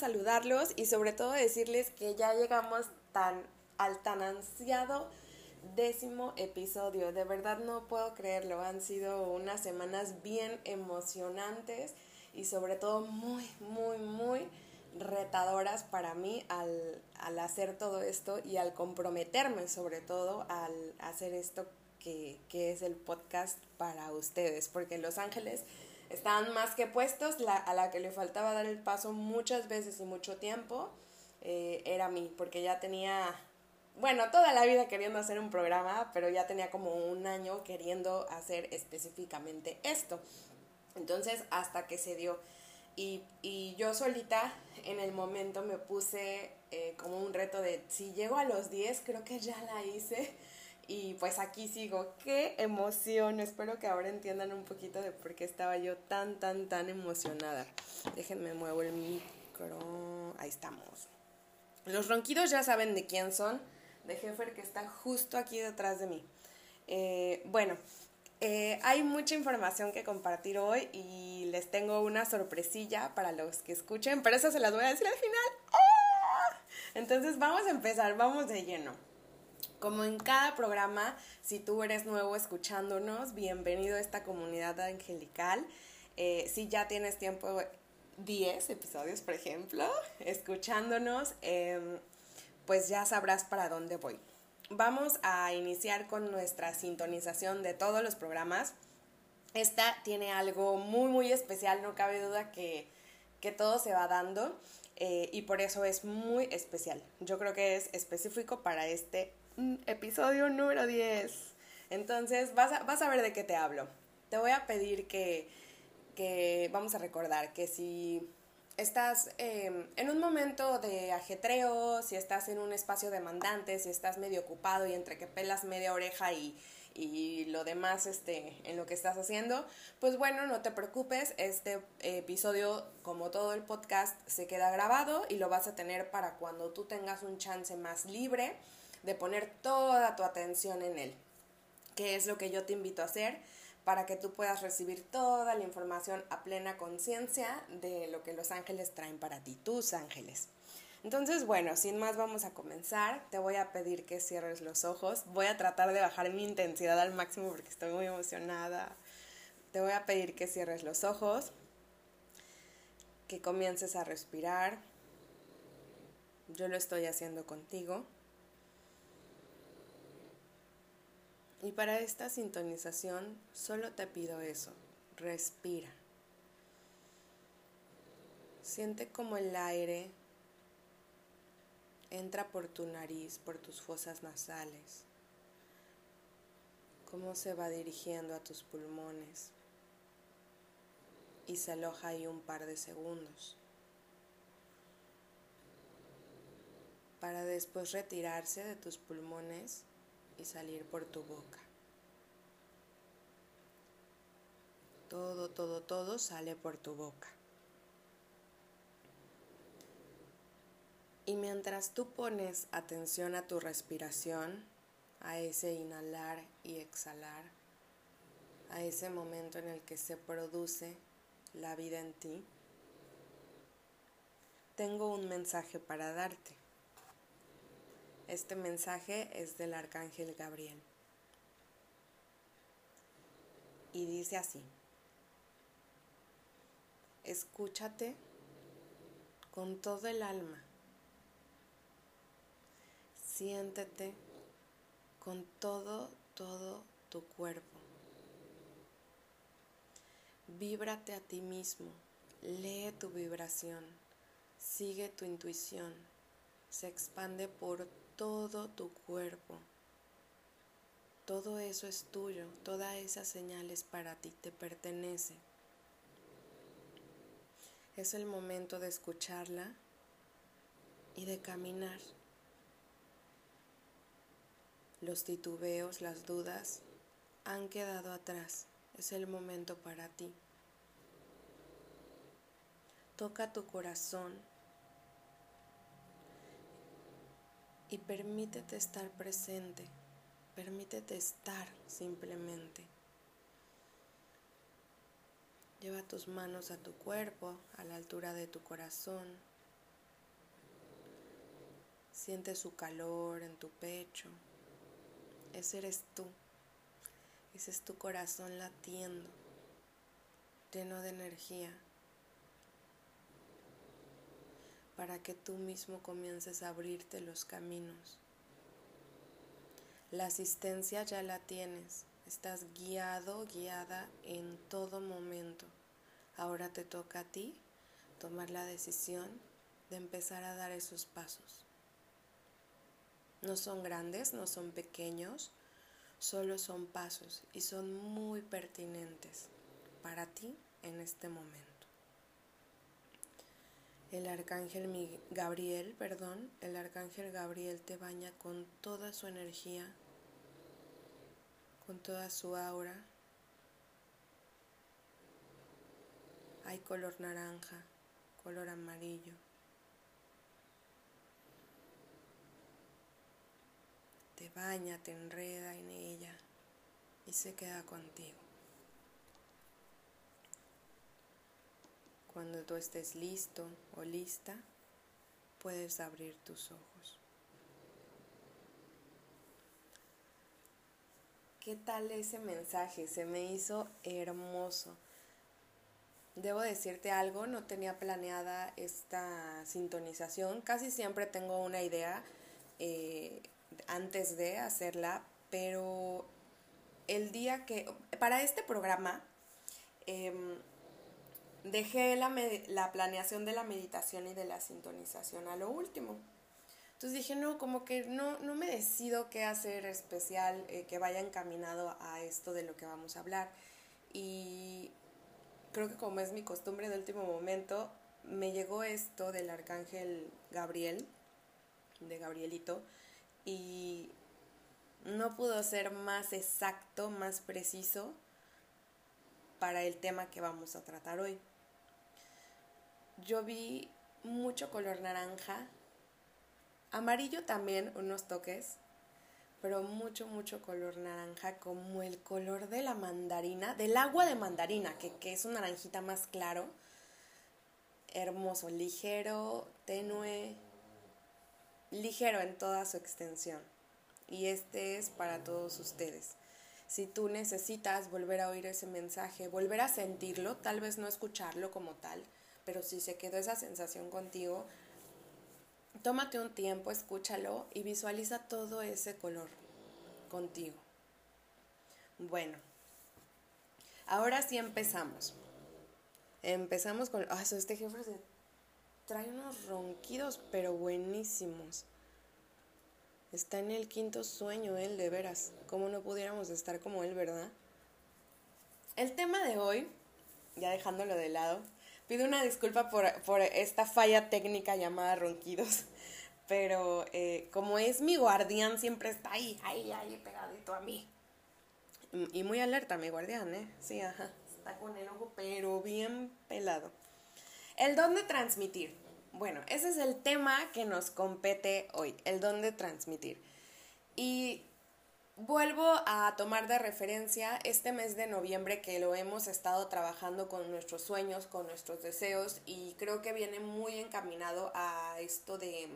saludarlos y sobre todo decirles que ya llegamos tan al tan ansiado décimo episodio. De verdad no puedo creerlo. Han sido unas semanas bien emocionantes y sobre todo muy, muy, muy retadoras para mí al, al hacer todo esto y al comprometerme sobre todo al hacer esto que, que es el podcast para ustedes. Porque Los Ángeles estaban más que puestos, a la que le faltaba dar el paso muchas veces y mucho tiempo eh, era mí, porque ya tenía, bueno, toda la vida queriendo hacer un programa, pero ya tenía como un año queriendo hacer específicamente esto. Entonces, hasta que se dio. Y, y yo solita en el momento me puse eh, como un reto de si llego a los 10, creo que ya la hice y pues aquí sigo. ¡Qué emoción! Espero que ahora entiendan un poquito de por qué estaba yo tan, tan, tan emocionada. Déjenme muevo el micro. Ahí estamos. Los ronquidos ya saben de quién son. De Jeffer que está justo aquí detrás de mí. Eh, bueno, eh, hay mucha información que compartir hoy y les tengo una sorpresilla para los que escuchen, pero eso se las voy a decir al final. ¡Ah! Entonces vamos a empezar, vamos de lleno. Como en cada programa, si tú eres nuevo escuchándonos, bienvenido a esta comunidad angelical. Eh, si ya tienes tiempo, 10 episodios, por ejemplo, escuchándonos, em, pues ya sabrás para dónde voy. Vamos a iniciar con nuestra sintonización de todos los programas. Esta tiene algo muy, muy especial, no cabe duda que, que todo se va dando. Eh, y por eso es muy especial. Yo creo que es específico para este episodio número 10. Entonces, vas a, vas a ver de qué te hablo. Te voy a pedir que, que vamos a recordar que si estás em, en un momento de ajetreo, si estás en un espacio demandante, si estás medio ocupado y entre que pelas media oreja y, y lo demás este, en lo que estás haciendo, pues bueno, no te preocupes, este episodio, como todo el podcast, se queda grabado y lo vas a tener para cuando tú tengas un chance más libre de poner toda tu atención en él, que es lo que yo te invito a hacer para que tú puedas recibir toda la información a plena conciencia de lo que los ángeles traen para ti, tus ángeles. Entonces, bueno, sin más vamos a comenzar. Te voy a pedir que cierres los ojos. Voy a tratar de bajar mi intensidad al máximo porque estoy muy emocionada. Te voy a pedir que cierres los ojos, que comiences a respirar. Yo lo estoy haciendo contigo. Y para esta sintonización solo te pido eso, respira. Siente como el aire entra por tu nariz, por tus fosas nasales, cómo se va dirigiendo a tus pulmones y se aloja ahí un par de segundos para después retirarse de tus pulmones y salir por tu boca. Todo, todo, todo sale por tu boca. Y mientras tú pones atención a tu respiración, a ese inhalar y exhalar, a ese momento en el que se produce la vida en ti, tengo un mensaje para darte. Este mensaje es del arcángel Gabriel. Y dice así, escúchate con todo el alma, siéntete con todo, todo tu cuerpo. Víbrate a ti mismo, lee tu vibración, sigue tu intuición, se expande por todo tu cuerpo. Todo eso es tuyo, toda esa señal es para ti, te pertenece. Es el momento de escucharla y de caminar. Los titubeos, las dudas han quedado atrás. Es el momento para ti. Toca tu corazón y permítete estar presente, permítete estar simplemente. Lleva tus manos a tu cuerpo, a la altura de tu corazón, Siente su calor en tu pecho. Ese eres tú. Ese es tu corazón latiendo, lleno de energía, para que tú mismo comiences a abrirte los caminos. La asistencia ya la tienes, estás guiado, guiada en todo momento. Ahora te toca a ti tomar la decisión de empezar a dar esos pasos. No son grandes, no son pequeños, solo son pasos y son muy pertinentes para ti en este momento. El arcángel Gabriel, perdón, el arcángel Gabriel te baña con toda su energía, con toda su aura. Hay color naranja, color amarillo. te baña, te enreda en ella y se queda contigo. Cuando tú estés listo o lista, puedes abrir tus ojos. ¿Qué tal ese mensaje? Se me hizo hermoso. Debo decirte algo, no tenía planeada esta sintonización. Casi siempre tengo una idea eh, antes de hacerla, pero el día que, para este programa, em, dejé la, la, planeación de la meditación y de la sintonización a lo último. Entonces dije, no, como que no, no me decido qué hacer especial eh, que vaya encaminado a esto de lo que vamos a hablar. Y creo que como es mi costumbre de último momento, me llegó esto del arcángel Gabriel, de Gabrielito, y no pudo ser más exacto, más preciso para el tema que vamos a tratar hoy. Yo vi mucho color naranja, amarillo también, unos toques, pero mucho, mucho color naranja, como el color de la mandarina, del agua de mandarina, que, que es un naranjita más claro, hermoso, ligero, tenue, ligero en toda su extensión. Y este es para todos ustedes. Si tú necesitas volver a oír ese mensaje, volver a sentirlo, tal vez no escucharlo como tal, pero si se quedó esa sensación contigo, tómate un tiempo, escúchalo y visualiza todo ese color contigo. Bueno, ahora sí empezamos. Empezamos con... Ah, este jefe se trae unos ronquidos, pero buenísimos. Está en el quinto sueño él, de veras. ¿Cómo no pudiéramos estar como él, verdad? El tema de hoy, ya dejándolo de lado, pido una disculpa por, esta falla técnica llamada ronquidos, pero eh, como es mi guardián, siempre está ahí, ahí, ahí, pegadito a mí. Y muy alerta mi guardián, ¿eh? Sí, ajá. Está con el ojo, pero bien pelado. El don de transmitir. Bueno, ese es el tema que nos compete hoy, el don de transmitir. Y vuelvo a tomar de referencia este mes de noviembre que lo hemos estado trabajando con nuestros sueños, con nuestros deseos y creo que viene muy encaminado a esto de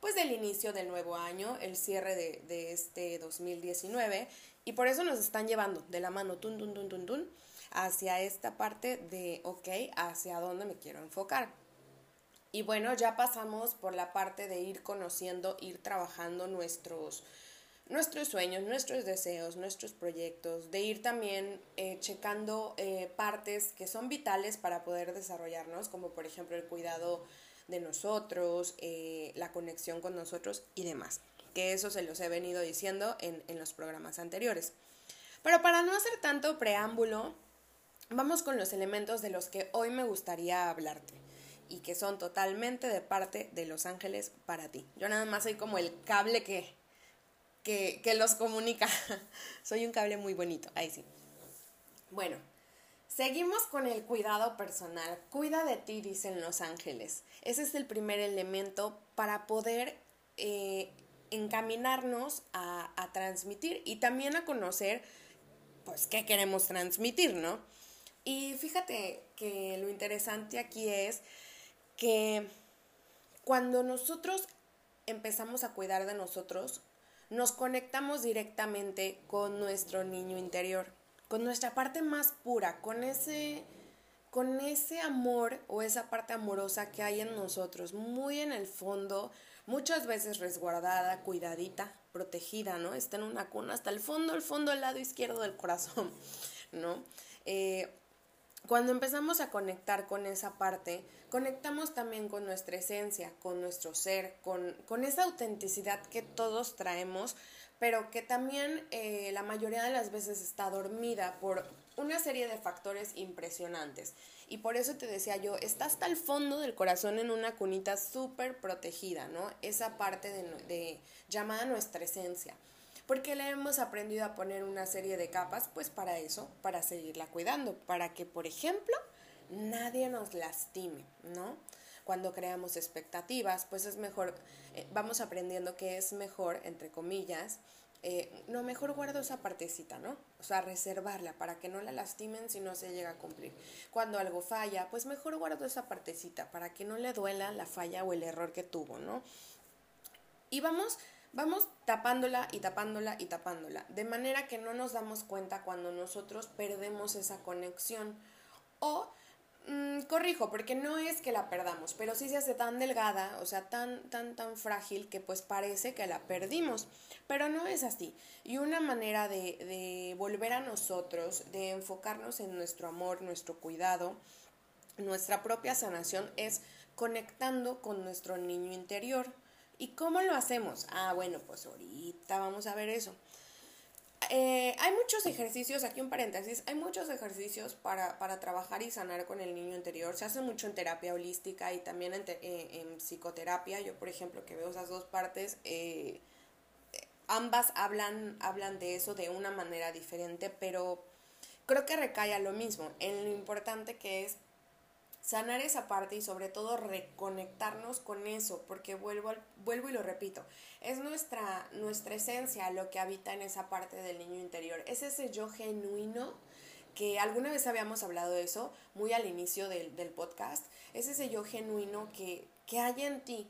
pues del inicio del nuevo año, el cierre de, este 2019 y por eso nos están llevando de la mano tun, tun, tun, tun, tun, hacia esta parte de, ok, hacia dónde me quiero enfocar. Y bueno, ya pasamos por la parte de ir conociendo, ir trabajando nuestros, nuestros sueños, nuestros deseos, nuestros proyectos, de ir también eh, checando eh, partes que son vitales para poder desarrollarnos, como por ejemplo el cuidado de nosotros, eh, la conexión con nosotros y demás. Que eso se los he venido diciendo en, en los programas anteriores. Pero para no hacer tanto preámbulo, Vamos con los elementos de los que hoy me gustaría hablarte y que son totalmente de parte de los ángeles para ti. Yo nada más soy como el cable que, que, los comunica. soy un cable muy bonito, ahí sí. Bueno, seguimos con el cuidado personal. Cuida de ti, dicen los ángeles. Ese es el primer elemento para poder eh, encaminarnos a, a transmitir y también a conocer, pues, qué queremos transmitir, ¿no? Y fíjate que lo interesante aquí es que cuando nosotros empezamos a cuidar de nosotros, nos conectamos directamente con nuestro niño interior, con nuestra parte más pura, con ese con ese amor o esa parte amorosa que hay en nosotros, muy en el fondo, muchas veces resguardada, cuidadita, protegida, ¿no? Está en una cuna hasta el fondo, el fondo, el lado izquierdo del corazón, ¿no? Eh, cuando empezamos a conectar con esa parte, conectamos también con nuestra esencia, con nuestro ser, con, con esa autenticidad que todos traemos, pero que también eh, la mayoría de las veces está dormida por una serie de factores impresionantes. Y por eso te decía yo, está hasta el fondo del corazón en una cunita súper protegida, ¿no? Esa parte de, de, llamada nuestra esencia. Porque le hemos aprendido a poner una serie de capas, pues para eso, para seguirla cuidando, para que, por ejemplo, nadie nos lastime, ¿no? Cuando creamos expectativas, pues es mejor, eh, vamos aprendiendo que es mejor, entre comillas, eh, no, mejor guardo esa partecita, ¿no? O sea, reservarla para que no la lastimen si no se llega a cumplir. Cuando algo falla, pues mejor guardo esa partecita para que no le duela la falla o el error que tuvo, ¿no? Y vamos, vamos tapándola y tapándola y tapándola, de manera que no nos damos cuenta cuando nosotros perdemos esa conexión o Mm, corrijo, porque no es que la perdamos, pero sí se hace tan delgada, o sea, tan, tan, tan frágil que pues parece que la perdimos, pero no es así. Y una manera de, de volver a nosotros, de enfocarnos en nuestro amor, nuestro cuidado, nuestra propia sanación es conectando con nuestro niño interior. ¿Y cómo lo hacemos? Ah, bueno, pues ahorita vamos a ver eso. Eh, hay muchos ejercicios, aquí un paréntesis, hay muchos ejercicios para, para, trabajar y sanar con el niño interior. Se hace mucho en terapia holística y también en, eh, psicoterapia. Yo, por ejemplo, que veo esas dos partes, eh, ambas hablan, hablan de eso de una manera diferente, pero creo que recae lo mismo, en lo importante que es sanar esa parte y sobre todo reconectarnos con eso, porque vuelvo, vuelvo y lo repito, es nuestra, nuestra esencia lo que habita en esa parte del niño interior, es ese yo genuino que alguna vez habíamos hablado de eso, muy al inicio del, del podcast, es ese yo genuino que, que hay en ti,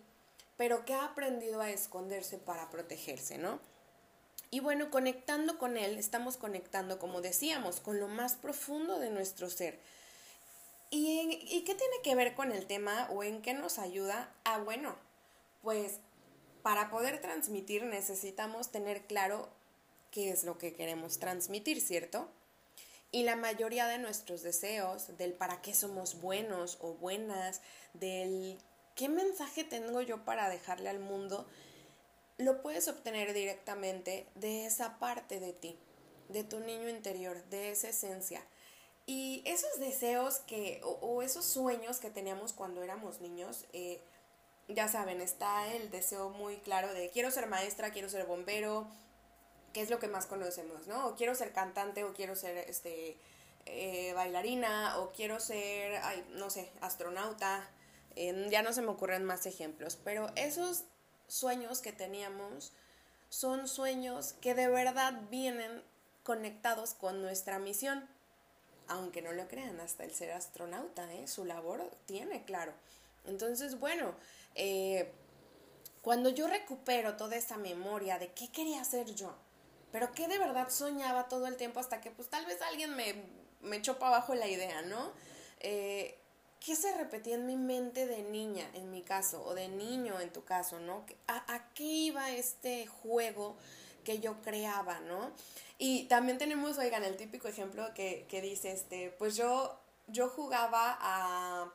pero que ha aprendido a esconderse para protegerse, ¿no? Y bueno, conectando con él, estamos conectando, como decíamos, con lo más profundo de nuestro ser ¿Y, qué tiene que ver con el tema o en qué nos ayuda? Ah, bueno, pues para poder transmitir necesitamos tener claro qué es lo que queremos transmitir, ¿cierto? Y la mayoría de nuestros deseos, del para qué somos buenos o buenas, del qué mensaje tengo yo para dejarle al mundo, lo puedes obtener directamente de esa parte de ti, de tu niño interior, de esa esencia. Y esos deseos que, o, esos sueños que teníamos cuando éramos niños, eh, ya saben, está el deseo muy claro de quiero ser maestra, quiero ser bombero, que es lo que más conocemos, ¿no? O quiero ser cantante, o quiero ser este eh, bailarina, o quiero ser, ay, no sé, astronauta. ya no se me ocurren más ejemplos, pero esos sueños que teníamos son sueños que de verdad vienen conectados con nuestra misión aunque no lo crean, hasta el ser astronauta, ¿eh? su labor tiene, claro. Entonces, bueno, eh, cuando yo recupero toda esa memoria de qué quería hacer yo, pero qué de verdad soñaba todo el tiempo hasta que pues tal vez alguien me, me echó para abajo la idea, ¿no? Eh, ¿Qué se repetía en mi mente de niña, en mi caso, o de niño en tu caso, ¿no? ¿A, a qué iba este juego que yo creaba, ¿no? Y también tenemos, oigan, el típico ejemplo que, que dice, este, pues yo, yo jugaba a,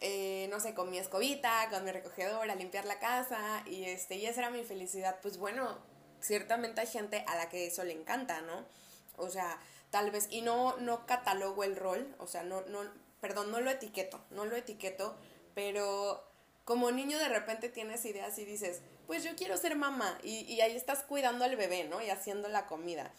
eh, no sé, con mi escobita, con mi recogedor, a limpiar la casa, y este, y esa era mi felicidad. Pues bueno, ciertamente hay gente a la que eso le encanta, ¿no? O sea, tal vez, y no, no catalogo el rol, o sea, no, no, perdón, no lo etiqueto, no lo etiqueto, pero como niño de repente tienes ideas y dices, pues yo quiero ser mamá y, y, ahí estás cuidando al bebé, ¿no? Y haciendo la comida.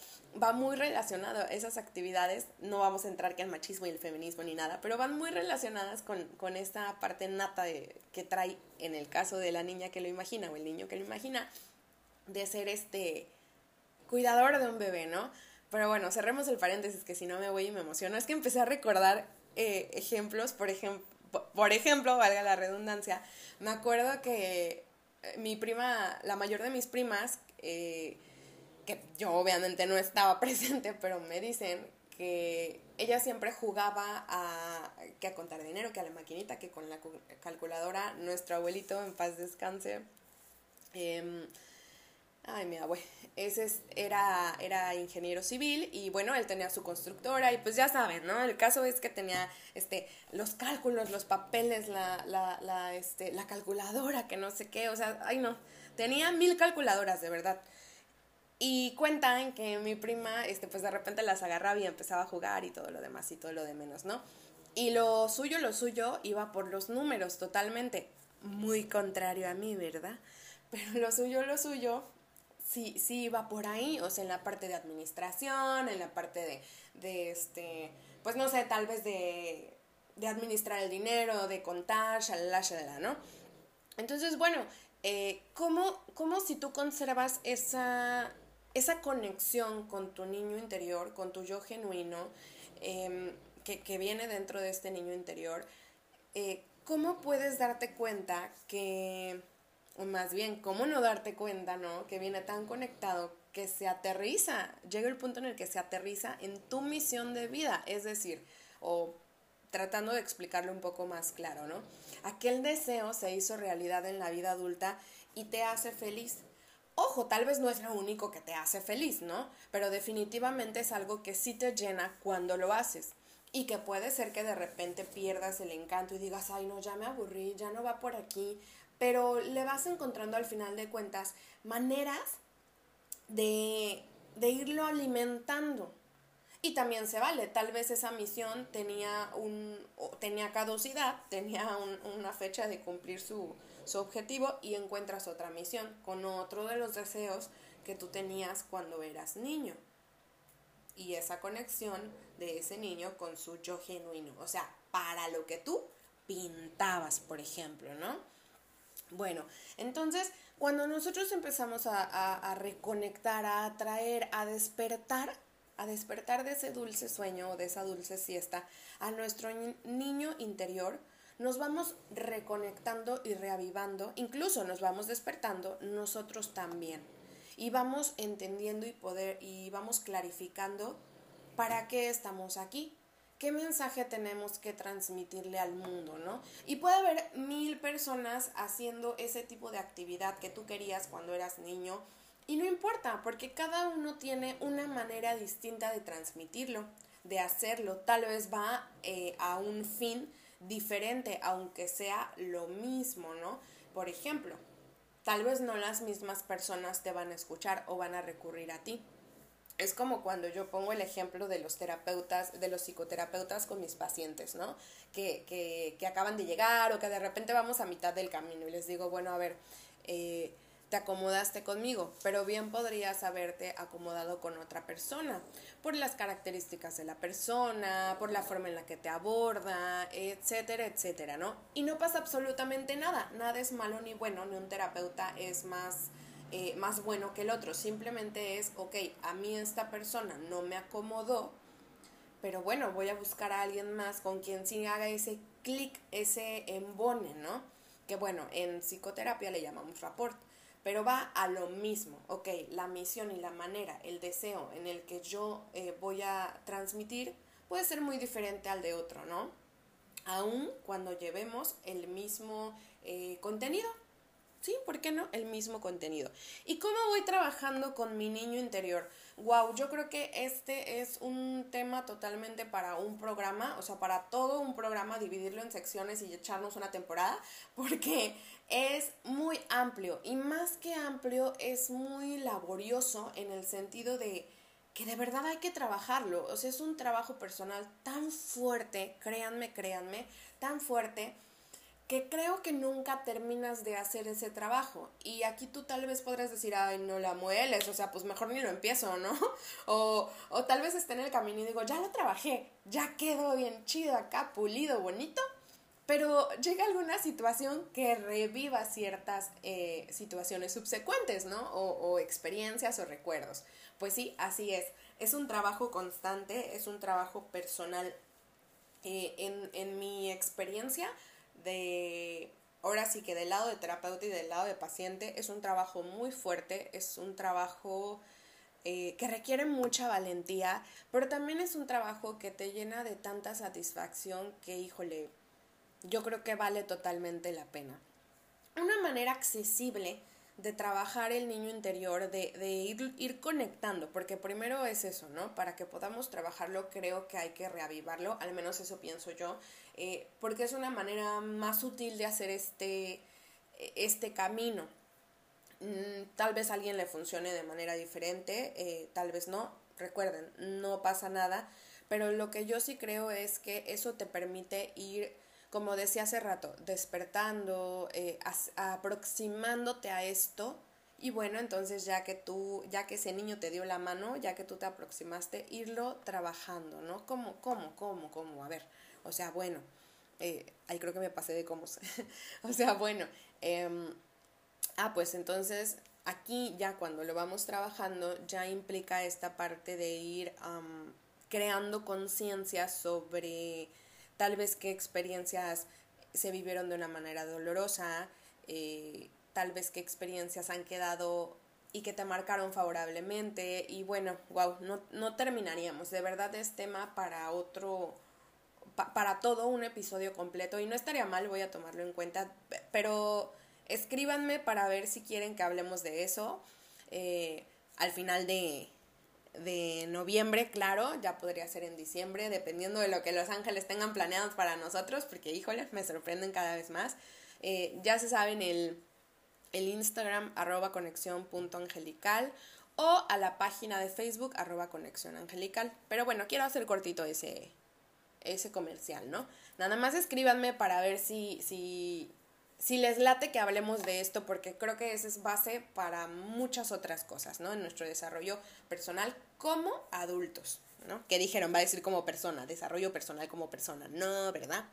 Va muy relacionado esas actividades, no vamos a entrar que el machismo y el feminismo ni nada, pero van muy relacionadas con, con esta parte nata de, que trae en el caso de la niña que lo imagina o el niño que lo imagina, de ser este cuidador de un bebé, ¿no? Pero bueno, cerremos el paréntesis que si no me voy y me emociono. Es que empecé a recordar eh, ejemplos, por ejemplo, por ejemplo, valga la redundancia, me acuerdo que mi prima, la mayor de mis primas, eh, que yo obviamente no estaba presente, pero me dicen que ella siempre jugaba a que a contar dinero, que a la maquinita, que con la calculadora, nuestro abuelito en paz descanse. Em, ay, mi abue, ese era, era ingeniero civil y bueno, él tenía su constructora y pues ya saben, ¿no? El caso es que tenía este, los cálculos, los papeles, la, la, la, este, la calculadora, que no sé qué, o sea, ay no, tenía mil calculadoras, de verdad. Y cuentan que mi prima, este, pues de repente las agarraba y empezaba a jugar y todo lo demás y todo lo de menos, ¿no? Y lo suyo, lo suyo iba por los números totalmente. Muy contrario a mí, ¿verdad? Pero lo suyo, lo suyo, sí, sí iba por ahí, o sea, en la parte de administración, en la parte de, de este, pues no sé, tal vez de, de administrar el dinero, de contar, shalala, shalala, ¿no? Entonces, bueno, eh, ¿cómo, ¿cómo si tú conservas esa, esa conexión con tu niño interior, con tu yo genuino, em, que, viene dentro de este niño interior, eh, ¿cómo puedes darte cuenta que, o más bien, cómo no darte cuenta, ¿no? Que viene tan conectado que se aterriza, llega el punto en el que se aterriza en tu misión de vida, es decir, o tratando de explicarlo un poco más claro, ¿no? Aquel deseo se hizo realidad en la vida adulta y te hace feliz. Ojo, tal vez no es lo único que te hace feliz, ¿no? Pero definitivamente es algo que sí te llena cuando lo haces. Y que puede ser que de repente pierdas el encanto y digas, ay, no, ya me aburrí, ya no va por aquí. Pero le vas encontrando al final de cuentas maneras de, irlo alimentando. Y también se vale, tal vez esa misión tenía, un, tenía caducidad, tenía una fecha de cumplir su, su objetivo y encuentras otra misión con otro de los deseos que tú tenías cuando eras niño. Y esa conexión de ese niño con su yo genuino, o sea, para lo que tú pintabas, por ejemplo, ¿no? Bueno, entonces, cuando nosotros empezamos a, reconectar, a atraer, a despertar, a despertar de ese dulce sueño o de esa dulce siesta a nuestro niño interior, nos vamos reconectando y reavivando, incluso nos vamos despertando nosotros también. Y vamos entendiendo y poder y vamos clarificando para qué estamos aquí, qué mensaje tenemos que transmitirle al mundo, ¿no? Y puede haber mil personas haciendo ese tipo de actividad que tú querías cuando eras niño y no importa, porque cada uno tiene una manera distinta de transmitirlo, de hacerlo. Tal vez va eh, a un fin diferente, aunque sea lo mismo, ¿no? Por ejemplo, tal vez no las mismas personas te van a escuchar o van a recurrir a ti. Es como cuando yo pongo el ejemplo de los terapeutas, de los psicoterapeutas con mis pacientes, ¿no? Que, que, que acaban de llegar o que de repente vamos a mitad del camino y les digo, bueno, a ver, eh, te acomodaste conmigo, pero bien podrías haberte acomodado con otra persona, por las características de la persona, por la forma en la que te aborda, etcétera, etcétera, ¿no? Y no pasa absolutamente nada, nada es malo ni bueno, ni un terapeuta es más, eh, más bueno que el otro, simplemente es, ok, a mí esta persona no me acomodó, pero bueno, voy a buscar a alguien más con quien sí haga ese clic, ese embone, ¿no? Que bueno, en psicoterapia le llamamos rapport pero va a lo mismo, ok, la misión y la manera, el deseo en el que yo eh, voy a transmitir puede ser muy diferente al de otro, ¿no? Aún cuando llevemos el mismo eh, contenido, ¿sí? ¿Por qué no? El mismo contenido. ¿Y cómo voy trabajando con mi niño interior? Wow, yo creo que este es un tema totalmente para un programa, o sea, para todo un programa, dividirlo en secciones y echarnos una temporada, porque es muy amplio y más que amplio es muy laborioso en el sentido de que de verdad hay que trabajarlo, o sea, es un trabajo personal tan fuerte, créanme, créanme, tan fuerte que creo que nunca terminas de hacer ese trabajo. Y aquí tú tal vez podrás decir, ay, no la mueles, o sea, pues mejor ni lo empiezo, ¿no? O, o tal vez esté en el camino y digo, ya lo trabajé, ya quedó bien chido acá, pulido, bonito. Pero llega alguna situación que reviva ciertas eh, situaciones subsecuentes, ¿no? O, experiencias o recuerdos. Pues sí, así es. Es un trabajo constante, es un trabajo personal. Eh, en, en mi experiencia, de, ahora sí que del lado de terapeuta y del lado de paciente es un trabajo muy fuerte, es un trabajo eh, que requiere mucha valentía, pero también es un trabajo que te llena de tanta satisfacción que, híjole, yo creo que vale totalmente la pena. Una manera accesible de trabajar el niño interior, de, de ir, ir, conectando, porque primero es eso, ¿no? Para que podamos trabajarlo creo que hay que reavivarlo, al menos eso pienso yo, eh, porque es una manera más útil de hacer este, este camino. Mm, tal vez a alguien le funcione de manera diferente, eh, tal vez no, recuerden, no pasa nada, pero lo que yo sí creo es que eso te permite ir como decía hace rato, despertando, eh, aproximándote a esto. Y bueno, entonces ya que tú, ya que ese niño te dio la mano, ya que tú te aproximaste, irlo trabajando, ¿no? ¿Cómo, cómo, cómo, cómo? A ver, o sea, bueno, eh, ahí creo que me pasé de cómo. o sea, bueno, em, ah, pues entonces aquí ya cuando lo vamos trabajando, ya implica esta parte de ir creando conciencia sobre tal vez qué experiencias se vivieron de una manera dolorosa, eh, tal vez qué experiencias han quedado y que te marcaron favorablemente. Y bueno, wow, no, no terminaríamos, de verdad es tema para otro, para todo un episodio completo. Y no estaría mal, voy a tomarlo en cuenta, pero escríbanme para ver si quieren que hablemos de eso eh, al final de, de noviembre, claro, ya podría ser en diciembre, dependiendo de lo que Los Ángeles tengan planeados para nosotros, porque híjole, me sorprenden cada vez más. Eh, ya se saben el, el Instagram arroba conexión punto angelical o a la página de Facebook arroba conexión angelical. Pero bueno, quiero hacer cortito ese, ese comercial, ¿no? Nada más escríbanme para ver si, si si les late que hablemos de esto, porque creo que esa es base para muchas otras cosas, ¿no? En nuestro desarrollo personal como adultos, ¿no? Que dijeron, va a decir como persona, desarrollo personal como persona, no, ¿verdad?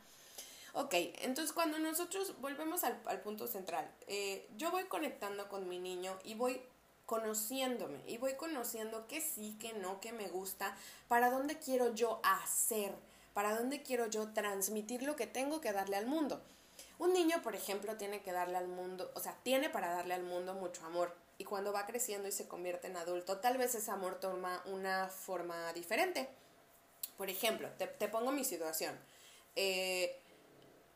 Ok, entonces cuando nosotros volvemos al, punto central, eh, yo voy conectando con mi niño y voy conociéndome y voy conociendo qué sí, qué no, qué me gusta, para dónde quiero yo hacer, para dónde quiero yo transmitir lo que tengo que darle al mundo. Un niño, por ejemplo, tiene que darle al mundo, o sea, tiene para darle al mundo mucho amor. Y cuando va creciendo y se convierte en adulto, tal vez ese amor toma una forma diferente. Por ejemplo, te, pongo mi situación. Eh,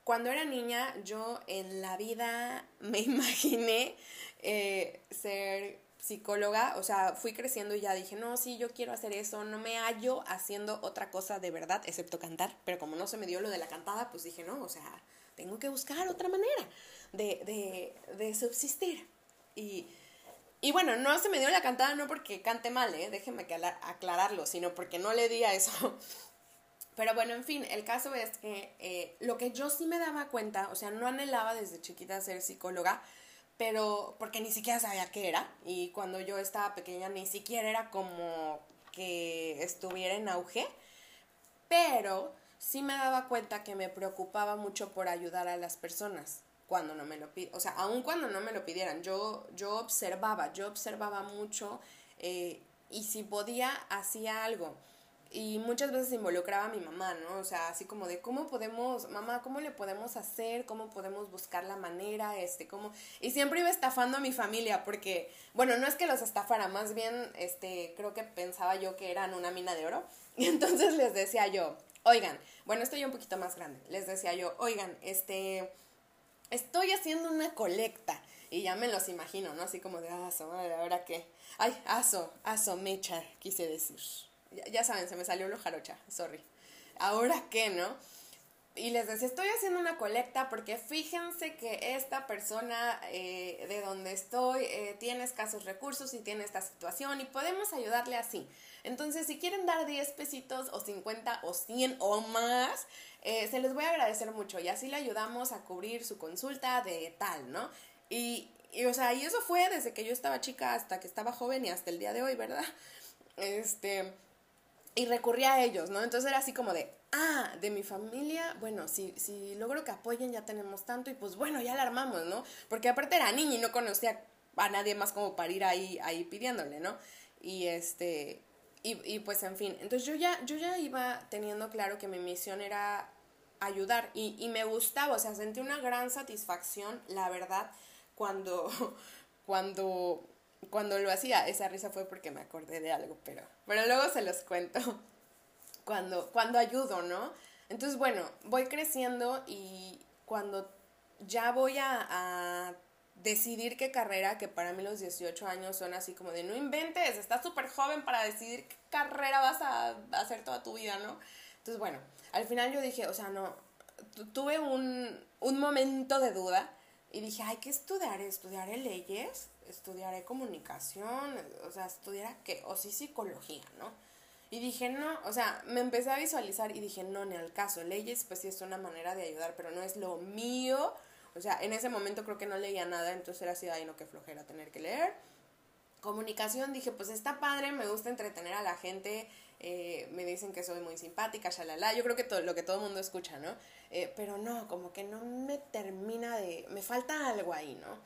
cuando era niña, yo en la vida me imaginé eh, ser psicóloga, o sea, fui creciendo y ya dije, no, sí, yo quiero hacer eso, no me hallo haciendo otra cosa de verdad, excepto cantar, pero como no se me dio lo de la cantada, pues dije, no, o sea, tengo que buscar otra manera de, de, subsistir. Y, y, bueno, no se me dio la cantada no porque cante mal, ¿eh? déjenme aclararlo, sino porque no le di a eso. Pero bueno, en fin, el caso es que eh, lo que yo sí me daba cuenta, o sea, no anhelaba desde chiquita ser psicóloga, pero porque ni siquiera sabía qué era. Y cuando yo estaba pequeña ni siquiera era como que estuviera en auge. Pero sí me daba cuenta que me preocupaba mucho por ayudar a las personas cuando no me lo pidieran, o sea, aun cuando no me lo pidieran, yo, yo observaba, yo observaba mucho eh, y si podía, hacía algo. Y muchas veces involucraba a mi mamá, ¿no? O sea, así como de cómo podemos, mamá, ¿cómo le podemos hacer? ¿Cómo podemos buscar la manera? Este, cómo... Y siempre iba estafando a mi familia porque, bueno, no es que los estafara, más bien, este, creo que pensaba yo que eran una mina de oro. Y entonces les decía yo, Oigan, bueno, estoy un poquito más grande. Les decía yo, oigan, este, estoy haciendo una colecta. Y ya me los imagino, ¿no? Así como de, aso, ¿ahora qué? Ay, aso, aso, mecha, quise decir. Ya, ya saben, se me salió lo jarocha, sorry. ¿Ahora qué, no? y les decía, estoy haciendo una colecta porque fíjense que esta persona eh, de donde estoy eh, tiene escasos recursos y tiene esta situación y podemos ayudarle así. Entonces, si quieren dar 10 pesitos o 50 o 100 o más, eh, se les voy a agradecer mucho y así le ayudamos a cubrir su consulta de tal, ¿no? Y, y, o sea, y eso fue desde que yo estaba chica hasta que estaba joven y hasta el día de hoy, ¿verdad? Este, y recurría a ellos, ¿no? Entonces era así como de, ah, de mi familia, bueno, si, si logro que apoyen ya tenemos tanto y pues bueno, ya la armamos, ¿no? Porque aparte era niña y no conocía a nadie más como para ir ahí, ahí pidiéndole, ¿no? Y este, y, y pues en fin, entonces yo ya, yo ya iba teniendo claro que mi misión era ayudar y, y me gustaba, o sea, sentí una gran satisfacción, la verdad, cuando, cuando, cuando lo hacía. Esa risa fue porque me acordé de algo, pero, pero luego se los cuento cuando, cuando ayudo, ¿no? Entonces, bueno, voy creciendo y cuando ya voy a, a decidir qué carrera, que para mí los 18 años son así como de no inventes, estás súper joven para decidir qué carrera vas a hacer toda tu vida, ¿no? Entonces, bueno, al final yo dije, o sea, no, tuve un, un momento de duda y dije, ay, ¿qué estudiaré? ¿Estudiaré leyes? ¿Estudiaré comunicación? O sea, ¿estudiaré qué? O sí psicología, ¿no? Y dije, no, o sea, me empecé a visualizar y dije, no, ni al caso, leyes pues sí es una manera de ayudar, pero no es lo mío. O sea, en ese momento creo que no leía nada, entonces era así, ay, no, qué flojera tener que leer. Comunicación, dije, pues está padre, me gusta entretener a la gente, eh, me dicen que soy muy simpática, shalala, yo creo que todo, lo que todo el mundo escucha, ¿no? Eh, pero no, como que no me termina de, me falta algo ahí, ¿no?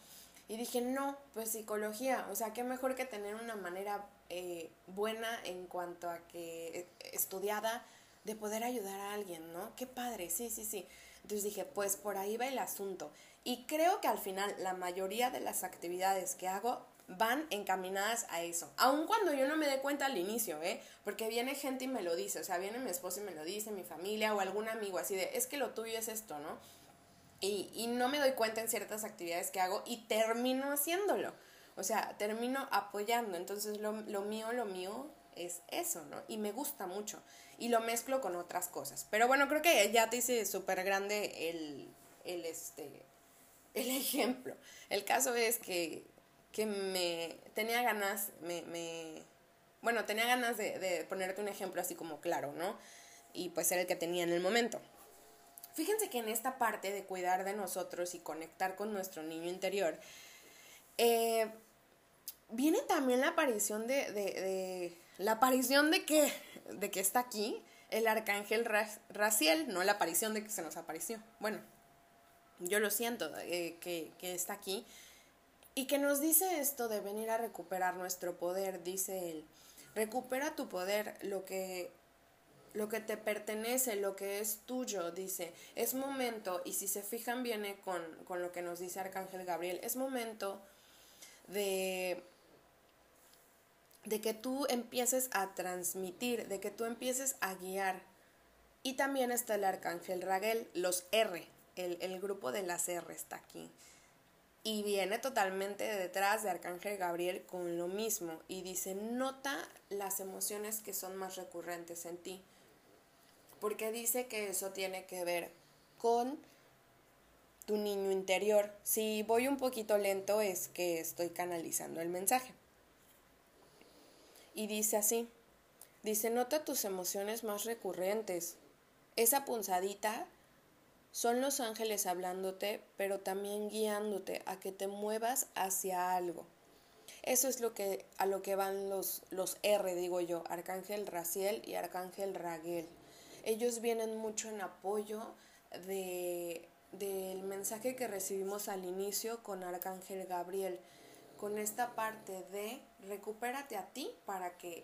Y dije, no, pues psicología, o sea, qué mejor que tener una manera eh, buena en cuanto a que estudiada de poder ayudar a alguien, ¿no? Qué padre, sí, sí, sí. Entonces dije, pues por ahí va el asunto. Y creo que al final la mayoría de las actividades que hago van encaminadas a eso. Aun cuando yo no me dé cuenta al inicio, ¿eh? Porque viene gente y me lo dice, o sea, viene mi esposo y me lo dice, mi familia o algún amigo así de, es que lo tuyo es esto, ¿no? Y, y no me doy cuenta en ciertas actividades que hago y termino haciéndolo. O sea, termino apoyando. Entonces, lo, lo mío, lo mío es eso, ¿no? Y me gusta mucho. Y lo mezclo con otras cosas. Pero bueno, creo que ya te hice súper grande el, el, este, el ejemplo. El caso es que que me tenía ganas, me, me bueno, tenía ganas de, ponerte un ejemplo así como claro, ¿no? Y pues era el que tenía en el momento. Fíjense que en esta parte de cuidar de nosotros y conectar con nuestro niño interior, eh, viene también la aparición de, la aparición de que, de que está aquí el arcángel Raciel, no la aparición de que se nos apareció. Bueno, yo lo siento eh, que, que está aquí y que nos dice esto de venir a recuperar nuestro poder, dice él. Recupera tu poder, lo que lo que te pertenece, lo que es tuyo, dice, es momento, y si se fijan viene con, con lo que nos dice Arcángel Gabriel, es momento de, de que tú empieces a transmitir, de que tú empieces a guiar. Y también está el Arcángel Raguel, los R, el, el grupo de las R está aquí. Y viene totalmente detrás de Arcángel Gabriel con lo mismo y dice, nota las emociones que son más recurrentes en ti. Porque dice que eso tiene que ver con tu niño interior. Si voy un poquito lento es que estoy canalizando el mensaje. Y dice así, dice, nota tus emociones más recurrentes. Esa punzadita son los ángeles hablándote, pero también guiándote a que te muevas hacia algo. Eso es lo que, a lo que van los, los R, digo yo, Arcángel Raciel y Arcángel Raguel. Ellos vienen mucho en apoyo de, del mensaje que recibimos al inicio con Arcángel Gabriel, con esta parte de recupérate a ti para que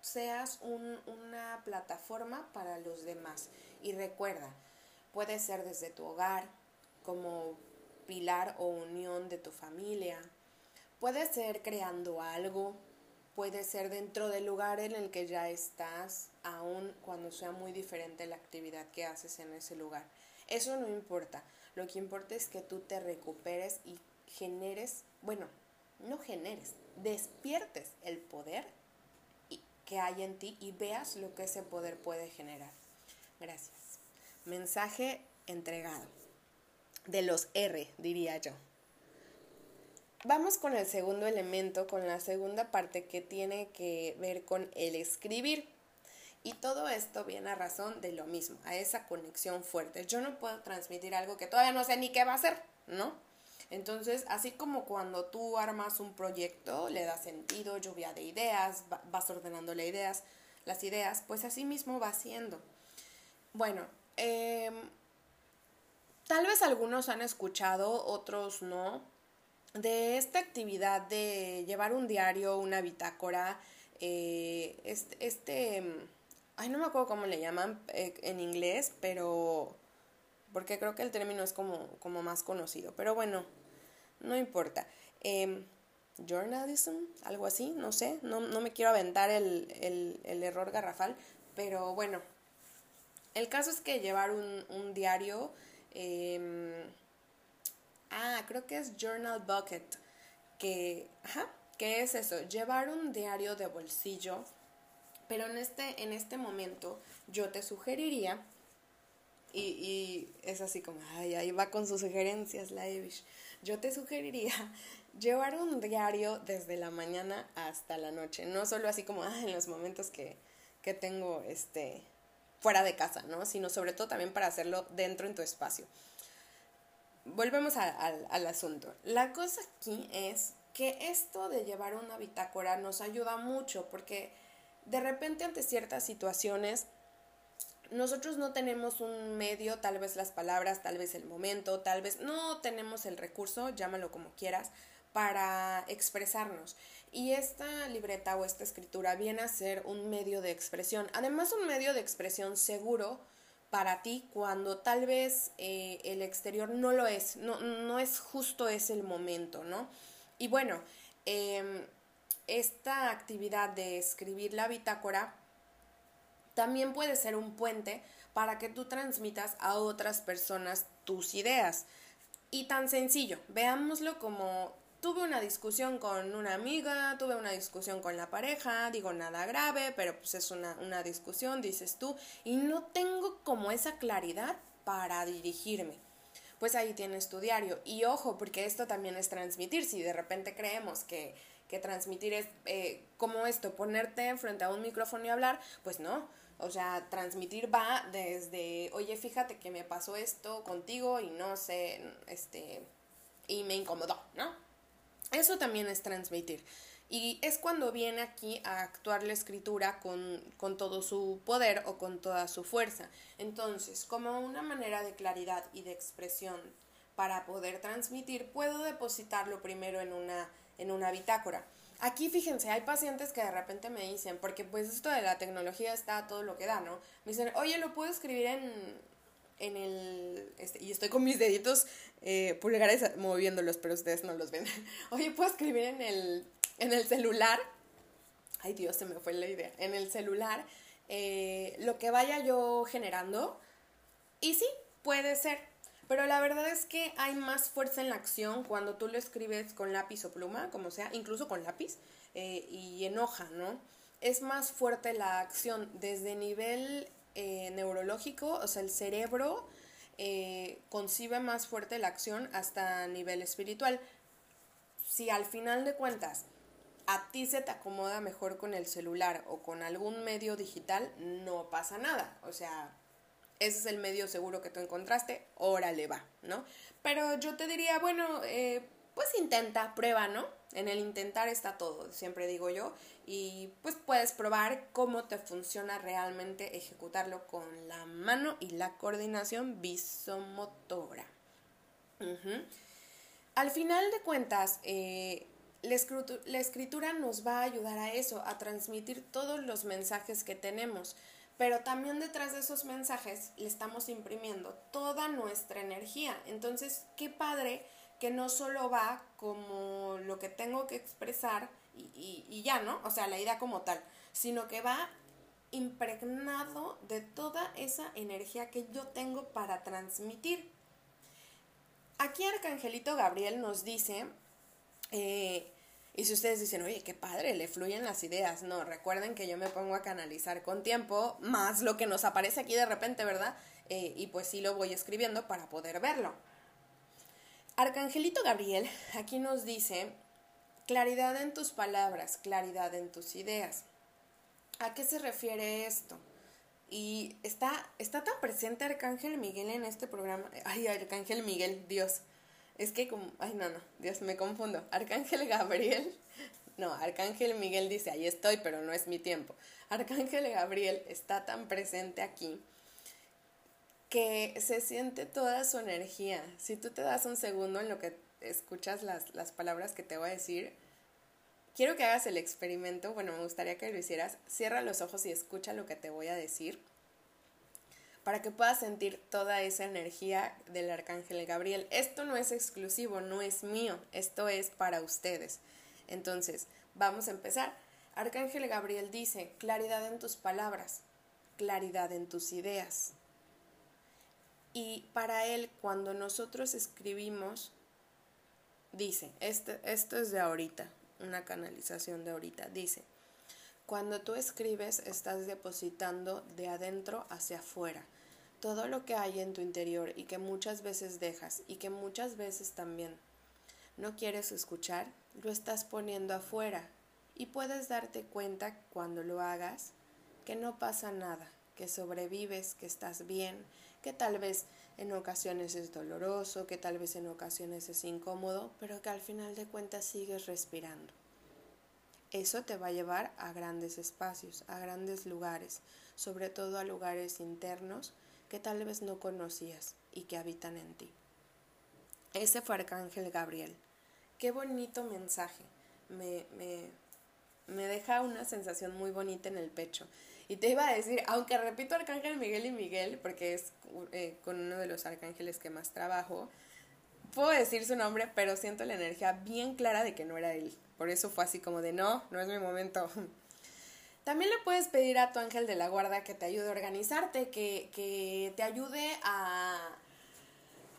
seas un, una plataforma para los demás. Y recuerda, Puede ser desde tu hogar, como pilar o unión de tu familia. Puede ser creando algo. Puede ser dentro del lugar en el que ya estás, aun cuando sea muy diferente la actividad que haces en ese lugar. Eso no importa. Lo que importa es que tú te recuperes y generes, bueno, no generes, despiertes el poder que hay en ti y veas lo que ese poder puede generar. Gracias. Mensaje entregado. De los R, diría yo. Vamos con el segundo elemento, con la segunda parte que tiene que ver con el escribir. Y todo esto viene a razón de lo mismo, a esa conexión fuerte. Yo no puedo transmitir algo que todavía no sé ni qué va a ser, ¿no? Entonces, así como cuando tú armas un proyecto, le das sentido, lluvia de ideas, vas ordenando las ideas, las ideas, pues así mismo va siendo. Bueno, eh, tal vez algunos han escuchado, otros no, de esta actividad de llevar un diario, una bitácora, este, este ay, no me acuerdo cómo le llaman eh, en inglés, pero porque creo que el término es como, como más conocido. Pero bueno, no importa. Eh, journalism, algo así, no sé, no, no me quiero aventar el, el, error garrafal, pero bueno, el caso es que llevar un, un diario, eh, ah, creo que es Journal Bucket, que, ajá, ¿qué es eso? Llevar un diario de bolsillo, pero en este, en este momento yo te sugeriría, y, y es así como, ay, ahí va con sus sugerencias la Evish, yo te sugeriría llevar un diario desde la mañana hasta la noche, no solo así como ah, en los momentos que, que tengo este fuera de casa, ¿no? Sino sobre todo también para hacerlo dentro en tu espacio. Volvemos al asunto. La cosa aquí es que esto de llevar una bitácora nos ayuda mucho porque de repente ante ciertas situaciones nosotros no tenemos un medio, tal vez las palabras, tal vez el momento, tal vez no tenemos el recurso, llámalo como quieras, para expresarnos. Y esta libreta o esta escritura viene a ser un medio de expresión. Además, un medio de expresión seguro para ti cuando tal vez eh, el exterior no lo es, no, no es justo es el momento, ¿no? Y bueno, eh, esta actividad de escribir la bitácora también puede ser un puente para que tú transmitas a otras personas tus ideas. Y tan sencillo, veámoslo como tuve una discusión con una amiga, tuve una discusión con la pareja, digo nada grave, pero pues es una, una discusión, dices tú, y no tengo como esa claridad para dirigirme pues ahí tienes tu diario. Y ojo, porque esto también es transmitir. Si de repente creemos que, que transmitir es eh, como esto, ponerte frente a un micrófono y hablar, pues no. O sea, transmitir va desde, oye, fíjate que me pasó esto contigo y no sé, este, y me incomodó, ¿no? Eso también es transmitir. Y es cuando viene aquí a actuar la escritura con, con, todo su poder o con toda su fuerza. Entonces, como una manera de claridad y de expresión para poder transmitir, puedo depositarlo primero en una, en una bitácora. Aquí fíjense, hay pacientes que de repente me dicen, porque pues esto de la tecnología está todo lo que da, ¿no? Me dicen, oye, lo puedo escribir en, en el... Este, y estoy con mis deditos eh, pulgares moviéndolos, pero ustedes no los ven. oye, puedo escribir en el, en el celular. Ay Dios, se me fue la idea. En el celular, eh, lo que vaya yo generando. Y sí, puede ser. Pero la verdad es que hay más fuerza en la acción cuando tú lo escribes con lápiz o pluma, como sea, incluso con lápiz, eh, y en hoja, ¿no? Es más fuerte la acción desde nivel eh, neurológico, o sea, el cerebro eh, concibe más fuerte la acción hasta nivel espiritual. Si al final de cuentas a ti se te acomoda mejor con el celular o con algún medio digital, no pasa nada. O sea, ese es el medio seguro que tú encontraste, órale va, ¿no? Pero yo te diría, bueno, eh, pues intenta, prueba, ¿no? En el intentar está todo, siempre digo yo, y pues puedes probar cómo te funciona realmente ejecutarlo con la mano y la coordinación visomotora. Al final de cuentas, eh, la, escritura, la escritura nos va a ayudar a eso, a transmitir todos los mensajes que tenemos. Pero también detrás de esos mensajes le estamos imprimiendo toda nuestra energía. Entonces, qué padre que no solo va como lo que tengo que expresar y, y, ya, ¿no? O sea, la idea como tal, sino que va impregnado de toda esa energía que yo tengo para transmitir. Aquí Arcangelito Gabriel nos dice eh, y si ustedes dicen, oye, qué padre, le fluyen las ideas, no, recuerden que yo me pongo a canalizar con tiempo, más lo que nos aparece aquí de repente, ¿verdad? Eh, y pues sí lo voy escribiendo para poder verlo. Arcangelito Gabriel aquí nos dice, claridad en tus palabras, claridad en tus ideas. ¿A qué se refiere esto? Y está, está tan presente Arcángel Miguel en este programa. Ay, Arcángel Miguel, Dios. Es que como, ay no, no, Dios, me confundo. Arcángel Gabriel, no, Arcángel Miguel dice, ahí estoy, pero no es mi tiempo. Arcángel Gabriel está tan presente aquí que se siente toda su energía. Si tú te das un segundo en lo que escuchas las, las palabras que te voy a decir, quiero que hagas el experimento, bueno, me gustaría que lo hicieras, cierra los ojos y escucha lo que te voy a decir para que puedas sentir toda esa energía del arcángel Gabriel. Esto no es exclusivo, no es mío, esto es para ustedes. Entonces, vamos a empezar. Arcángel Gabriel dice, claridad en tus palabras, claridad en tus ideas. Y para él, cuando nosotros escribimos, dice, este, esto es de ahorita, una canalización de ahorita, dice, cuando tú escribes estás depositando de adentro hacia afuera todo lo que hay en tu interior y que muchas veces dejas y que muchas veces también no quieres escuchar, lo estás poniendo afuera y puedes darte cuenta cuando lo hagas que no pasa nada, que sobrevives, que estás bien, que tal vez en ocasiones es doloroso, que tal vez en ocasiones es incómodo, pero que al final de cuentas sigues respirando. Eso te va a llevar a grandes espacios, a grandes lugares, sobre todo a lugares internos que tal vez no conocías y que habitan en ti. Ese fue Arcángel Gabriel. Qué bonito mensaje. Me, me, me deja una sensación muy bonita en el pecho. Y te iba a decir, aunque repito Arcángel Miguel y Miguel, porque es eh, con uno de los arcángeles que más trabajo, puedo decir su nombre, pero siento la energía bien clara de que no era él. Por eso fue así como de, no, no es mi momento. También le puedes pedir a tu ángel de la guarda que te ayude a organizarte, que, que te ayude a...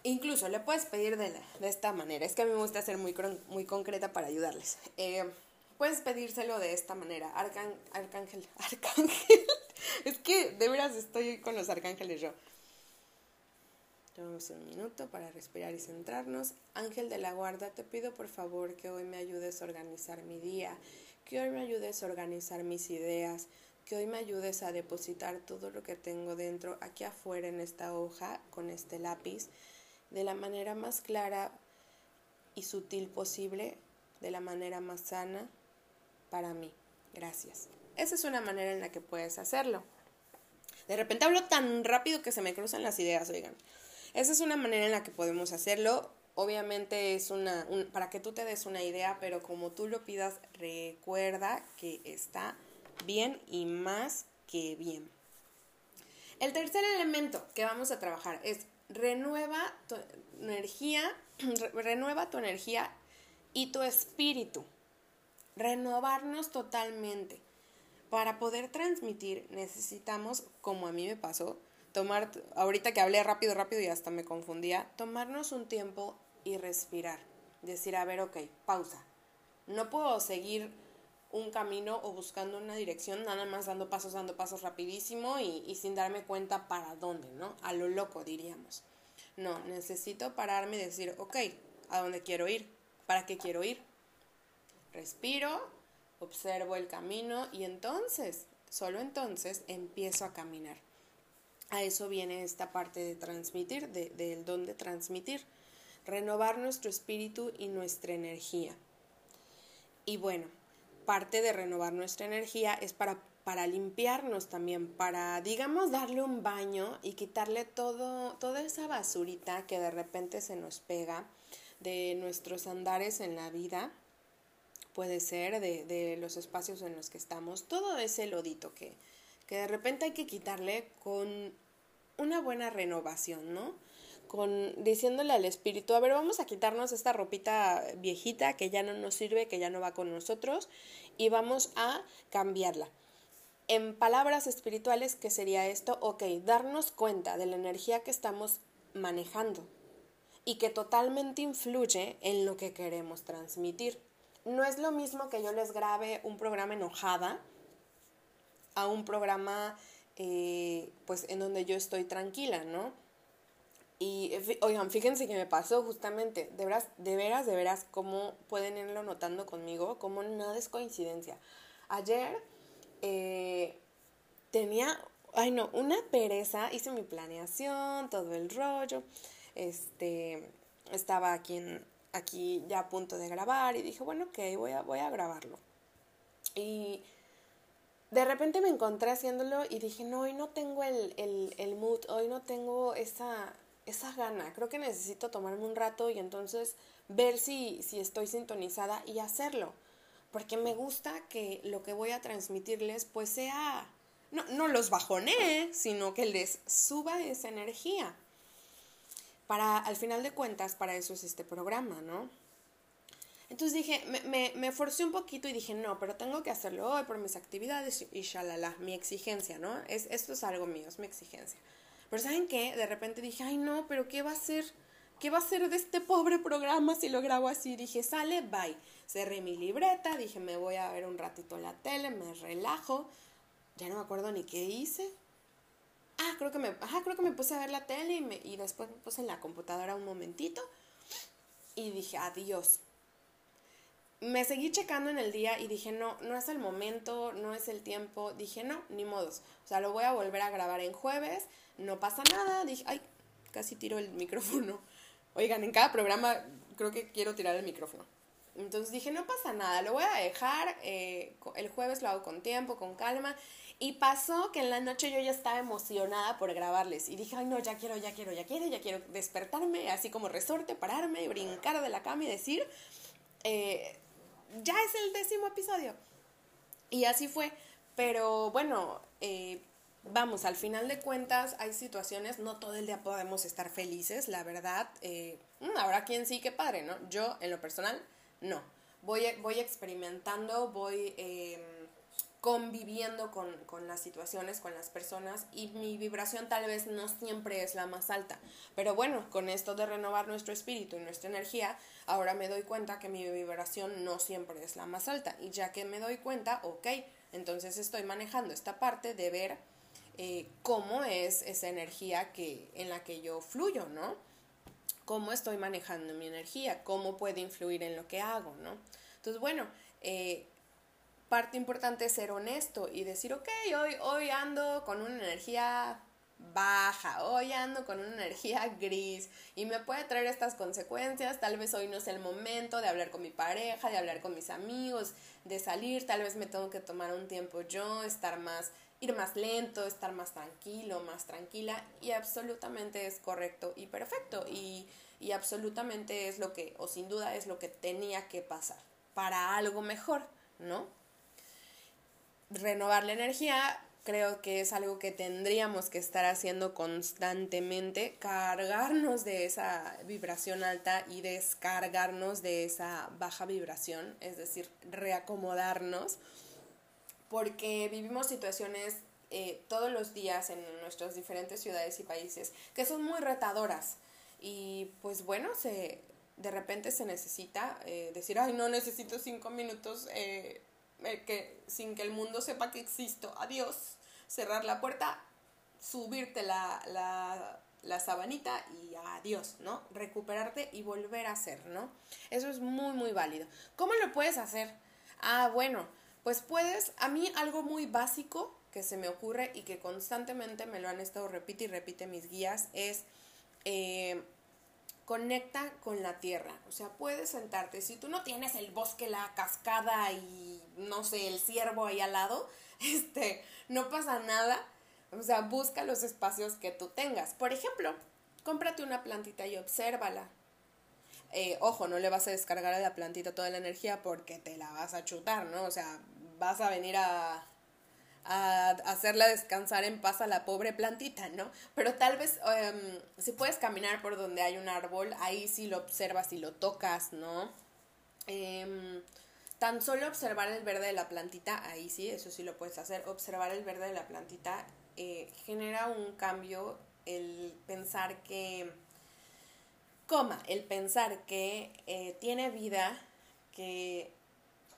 Incluso le puedes pedir de, de, esta manera. Es que a mí me gusta ser muy, muy concreta para ayudarles. Eh, puedes pedírselo de esta manera. arcángel, arcángel. es que de veras estoy con los arcángeles yo. Tomamos un minuto para respirar y centrarnos. Ángel de la guarda, te pido por favor que hoy me ayudes a organizar mi día, que hoy me ayudes a organizar mis ideas, que hoy me ayudes a depositar todo lo que tengo dentro, aquí afuera en esta hoja, con este lápiz, de la manera más clara y sutil posible, de la manera más sana para mí. Gracias. Esa es una manera en la que puedes hacerlo. De repente hablo tan rápido que se me cruzan las ideas, oigan. Esa es una manera en la que podemos hacerlo. Obviamente es una, para que tú te des una idea, pero como tú lo pidas, recuerda que está bien y más que bien. El tercer elemento que vamos a trabajar es renueva tu energía, renueva tu energía y tu espíritu. Renovarnos totalmente. Para poder transmitir necesitamos, como a mí me pasó, tomar, ahorita que hablé rápido, rápido y hasta me confundía, tomarnos un tiempo y respirar. Decir, a ver, ok, pausa. No puedo seguir un camino o buscando una dirección, nada más dando pasos, dando pasos rapidísimo y, sin darme cuenta para dónde, ¿no? A lo loco, diríamos. No, necesito pararme y decir, ok, ¿a dónde quiero ir? ¿Para qué quiero ir? Respiro, observo el camino y entonces, solo entonces, empiezo a caminar. A eso viene esta parte de transmitir, del de, don de transmitir renovar nuestro espíritu y nuestra energía. Y bueno, parte de renovar nuestra energía es para, para limpiarnos también, para, digamos, darle un baño y quitarle todo, toda esa basurita que de repente se nos pega de nuestros andares en la vida, puede ser de, de los espacios en los que estamos, todo ese lodito que, que de repente hay que quitarle con una buena renovación, ¿no? Con diciéndole al espíritu, a ver, vamos a quitarnos esta ropita viejita que ya no nos sirve, que ya no va con nosotros y vamos a cambiarla. En palabras espirituales, ¿qué sería esto? Ok, darnos cuenta de la energía que estamos manejando y que totalmente influye en lo que queremos transmitir. No es lo mismo que yo les grabe un programa enojada a un programa eh, pues en donde yo estoy tranquila, ¿no? Y oigan, fíjense que me pasó justamente, de veras, de veras, de veras, cómo pueden irlo notando conmigo, cómo nada es coincidencia. Ayer eh, tenía, ay no, una pereza, hice mi planeación, todo el rollo, este, estaba aquí, en, aquí ya a punto de grabar y dije, bueno, ok, voy a, voy a grabarlo. Y de repente me encontré haciéndolo y dije, no, hoy no tengo el, el, el mood, hoy no tengo esa esa gana. Creo que necesito tomarme un rato y entonces ver si, si estoy sintonizada y hacerlo. porque me gusta que lo que voy a transmitirles pues sea, no, no los bajonee, sino que les suba esa energía. Para, al final de cuentas, para eso es este programa, ¿no? Entonces dije, me, me, me, forcé un poquito y dije, no, pero tengo que hacerlo hoy por mis actividades y shalala, mi exigencia, ¿no? Es, esto es algo mío, es mi exigencia. Pero ¿saben qué? De repente dije, ay no, pero ¿qué va a ser? ¿Qué va a ser de este pobre programa si lo grabo así? Dije, sale, bye. Cerré mi libreta, dije, me voy a ver un ratito la tele, me relajo. Ya no me acuerdo ni qué hice. Ah, creo que me, ajá, creo que me puse a ver la tele y, me, y después me puse en la computadora un momentito. Y dije, adiós. Me seguí checando en el día y dije, no, no es el momento, no es el tiempo. Dije, no, ni modos. O sea, lo voy a volver a grabar en jueves, no pasa nada. Dije, ay, casi tiro el micrófono. Oigan, en cada programa creo que quiero tirar el micrófono. Entonces dije, no pasa nada, lo voy a dejar, eh, el jueves lo hago con tiempo, con calma. Y pasó que en la noche yo ya estaba emocionada por grabarles. Y dije, ay no, ya quiero, ya quiero, ya quiero, ya quiero despertarme, así como resorte, pararme, brincar de la cama y decir, eh, ya es el décimo episodio. Y así fue. Pero bueno, eh, vamos, al final de cuentas hay situaciones, no todo el día podemos estar felices, la verdad. Eh, mm, habrá quien sí, qué padre, ¿no? Yo, en lo personal, no. Voy, voy experimentando, voy em, conviviendo con, con, las situaciones, con las personas y mi vibración tal vez no siempre es la más alta. Pero bueno, con esto de renovar nuestro espíritu y nuestra energía, ahora me doy cuenta que mi vibración no siempre es la más alta. Y ya que me doy cuenta, ok, entonces estoy manejando esta parte de ver eh, cómo es esa energía que, en la que yo fluyo, ¿no? Cómo estoy manejando mi energía, cómo puede influir en lo que hago, ¿no? Entonces, bueno, eh, parte importante es ser honesto y decir, ok, hoy, hoy ando con una energía baja, hoy ando con una energía gris y me puede traer estas consecuencias, tal vez hoy no es el momento de hablar con mi pareja, de hablar con mis amigos, de salir, tal vez me tengo que tomar un tiempo yo, estar más ir más lento, estar más tranquilo, más tranquila. Y absolutamente es correcto y perfecto. Y, y absolutamente es lo que, o sin duda es lo que tenía que pasar para algo mejor, ¿no? Renovar la energía creo que es algo que tendríamos que estar haciendo constantemente, cargarnos de esa vibración alta y descargarnos de esa baja vibración, es decir, reacomodarnos porque vivimos situaciones eh, todos los días en nuestras diferentes ciudades y países que son muy retadoras. Y pues bueno, se, de repente se necesita eh, decir, ay, no necesito cinco minutos eh, que, sin que el mundo sepa que existo. Adiós. Cerrar la puerta, subirte la, la, la sabanita y adiós, ¿no? Recuperarte y volver a hacer, ¿no? Eso es muy, muy válido. ¿Cómo lo puedes hacer? Ah, bueno, pues puedes, a mí algo muy básico que se me ocurre y que constantemente me lo han estado repite y repite mis guías es eh, conecta con la tierra. O sea, puedes sentarte. Si tú no tienes el bosque, la cascada y no sé, el ciervo ahí al lado, este, no pasa nada. O sea, busca los espacios que tú tengas. Por ejemplo, cómprate una plantita y obsérvala. Eh, ojo, no le vas a descargar a la plantita toda la energía porque te la vas a chutar, ¿no? O sea, vas a venir a, a hacerla descansar en paz a la pobre plantita, ¿no? Pero tal vez em, si puedes caminar por donde hay un árbol, ahí sí lo observas y lo tocas, ¿no? Em, tan solo observar el verde de la plantita, ahí sí, eso sí lo puedes hacer, observar el verde de la plantita eh, genera un cambio el pensar que, coma, el pensar que eh, tiene vida, que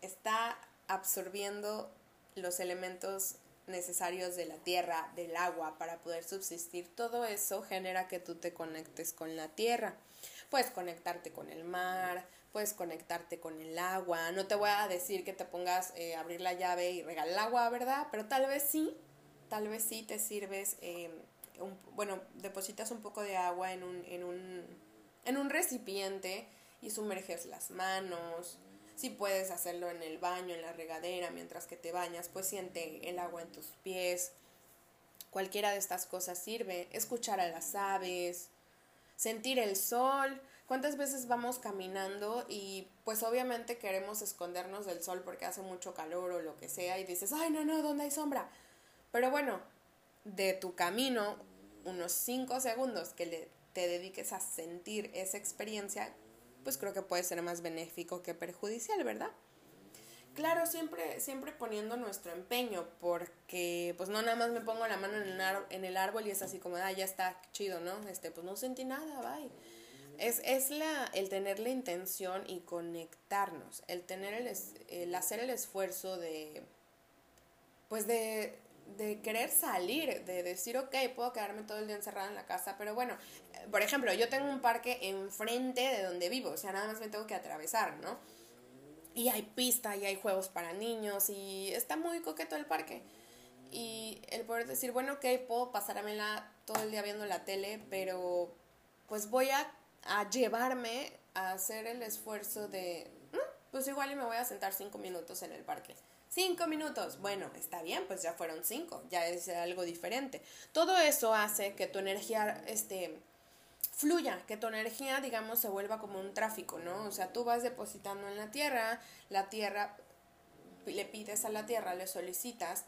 está absorbiendo los elementos necesarios de la tierra, del agua para poder subsistir, todo eso genera que tú te conectes con la tierra. Puedes conectarte con el mar, puedes conectarte con el agua. No te voy a decir que te pongas a eh, abrir la llave y regalar el agua, ¿verdad? Pero tal vez sí, tal vez sí te sirves, em, bueno, depositas un poco de agua en un, en un, en un recipiente y sumerges las manos, si puedes hacerlo en el baño, en la regadera, mientras que te bañas, pues siente el agua en tus pies. Cualquiera de estas cosas sirve. Escuchar a las aves, sentir el sol, ¿Cuántas veces vamos caminando y pues obviamente queremos escondernos del sol porque hace mucho calor o lo que sea y dices, ay, no, no, ¿dónde hay sombra? Pero bueno, de tu camino, unos cinco segundos que le, te dediques a sentir esa experiencia, pues creo que puede ser más benéfico que perjudicial, ¿verdad? Claro, siempre, siempre poniendo nuestro empeño, porque pues no nada más me pongo la mano en el, en el árbol y es así como, ah, ya está chido, ¿no? Este, pues no sentí nada, bye. Es, es la, el tener la intención y conectarnos, el tener el, el hacer el esfuerzo de, pues de, de querer salir, de decir, ok, puedo quedarme todo el día encerrada en la casa, pero bueno, por ejemplo, yo tengo un parque enfrente de donde vivo, o sea, nada más me tengo que atravesar, ¿no? Y hay pista y hay juegos para niños y está muy coqueto el parque. Y el poder decir, bueno, ok, puedo pasármela todo el día viendo la tele, pero pues voy a, a llevarme a hacer el esfuerzo de, mm, pues igual y me voy a sentar cinco minutos en el parque. Cinco minutos. Bueno, está bien, pues ya fueron cinco, ya es algo diferente. Todo eso hace que tu energía este, fluya, que tu energía, digamos, se vuelva como un tráfico, ¿no? O sea, tú vas depositando en la tierra, la tierra, le pides a la tierra, le solicitas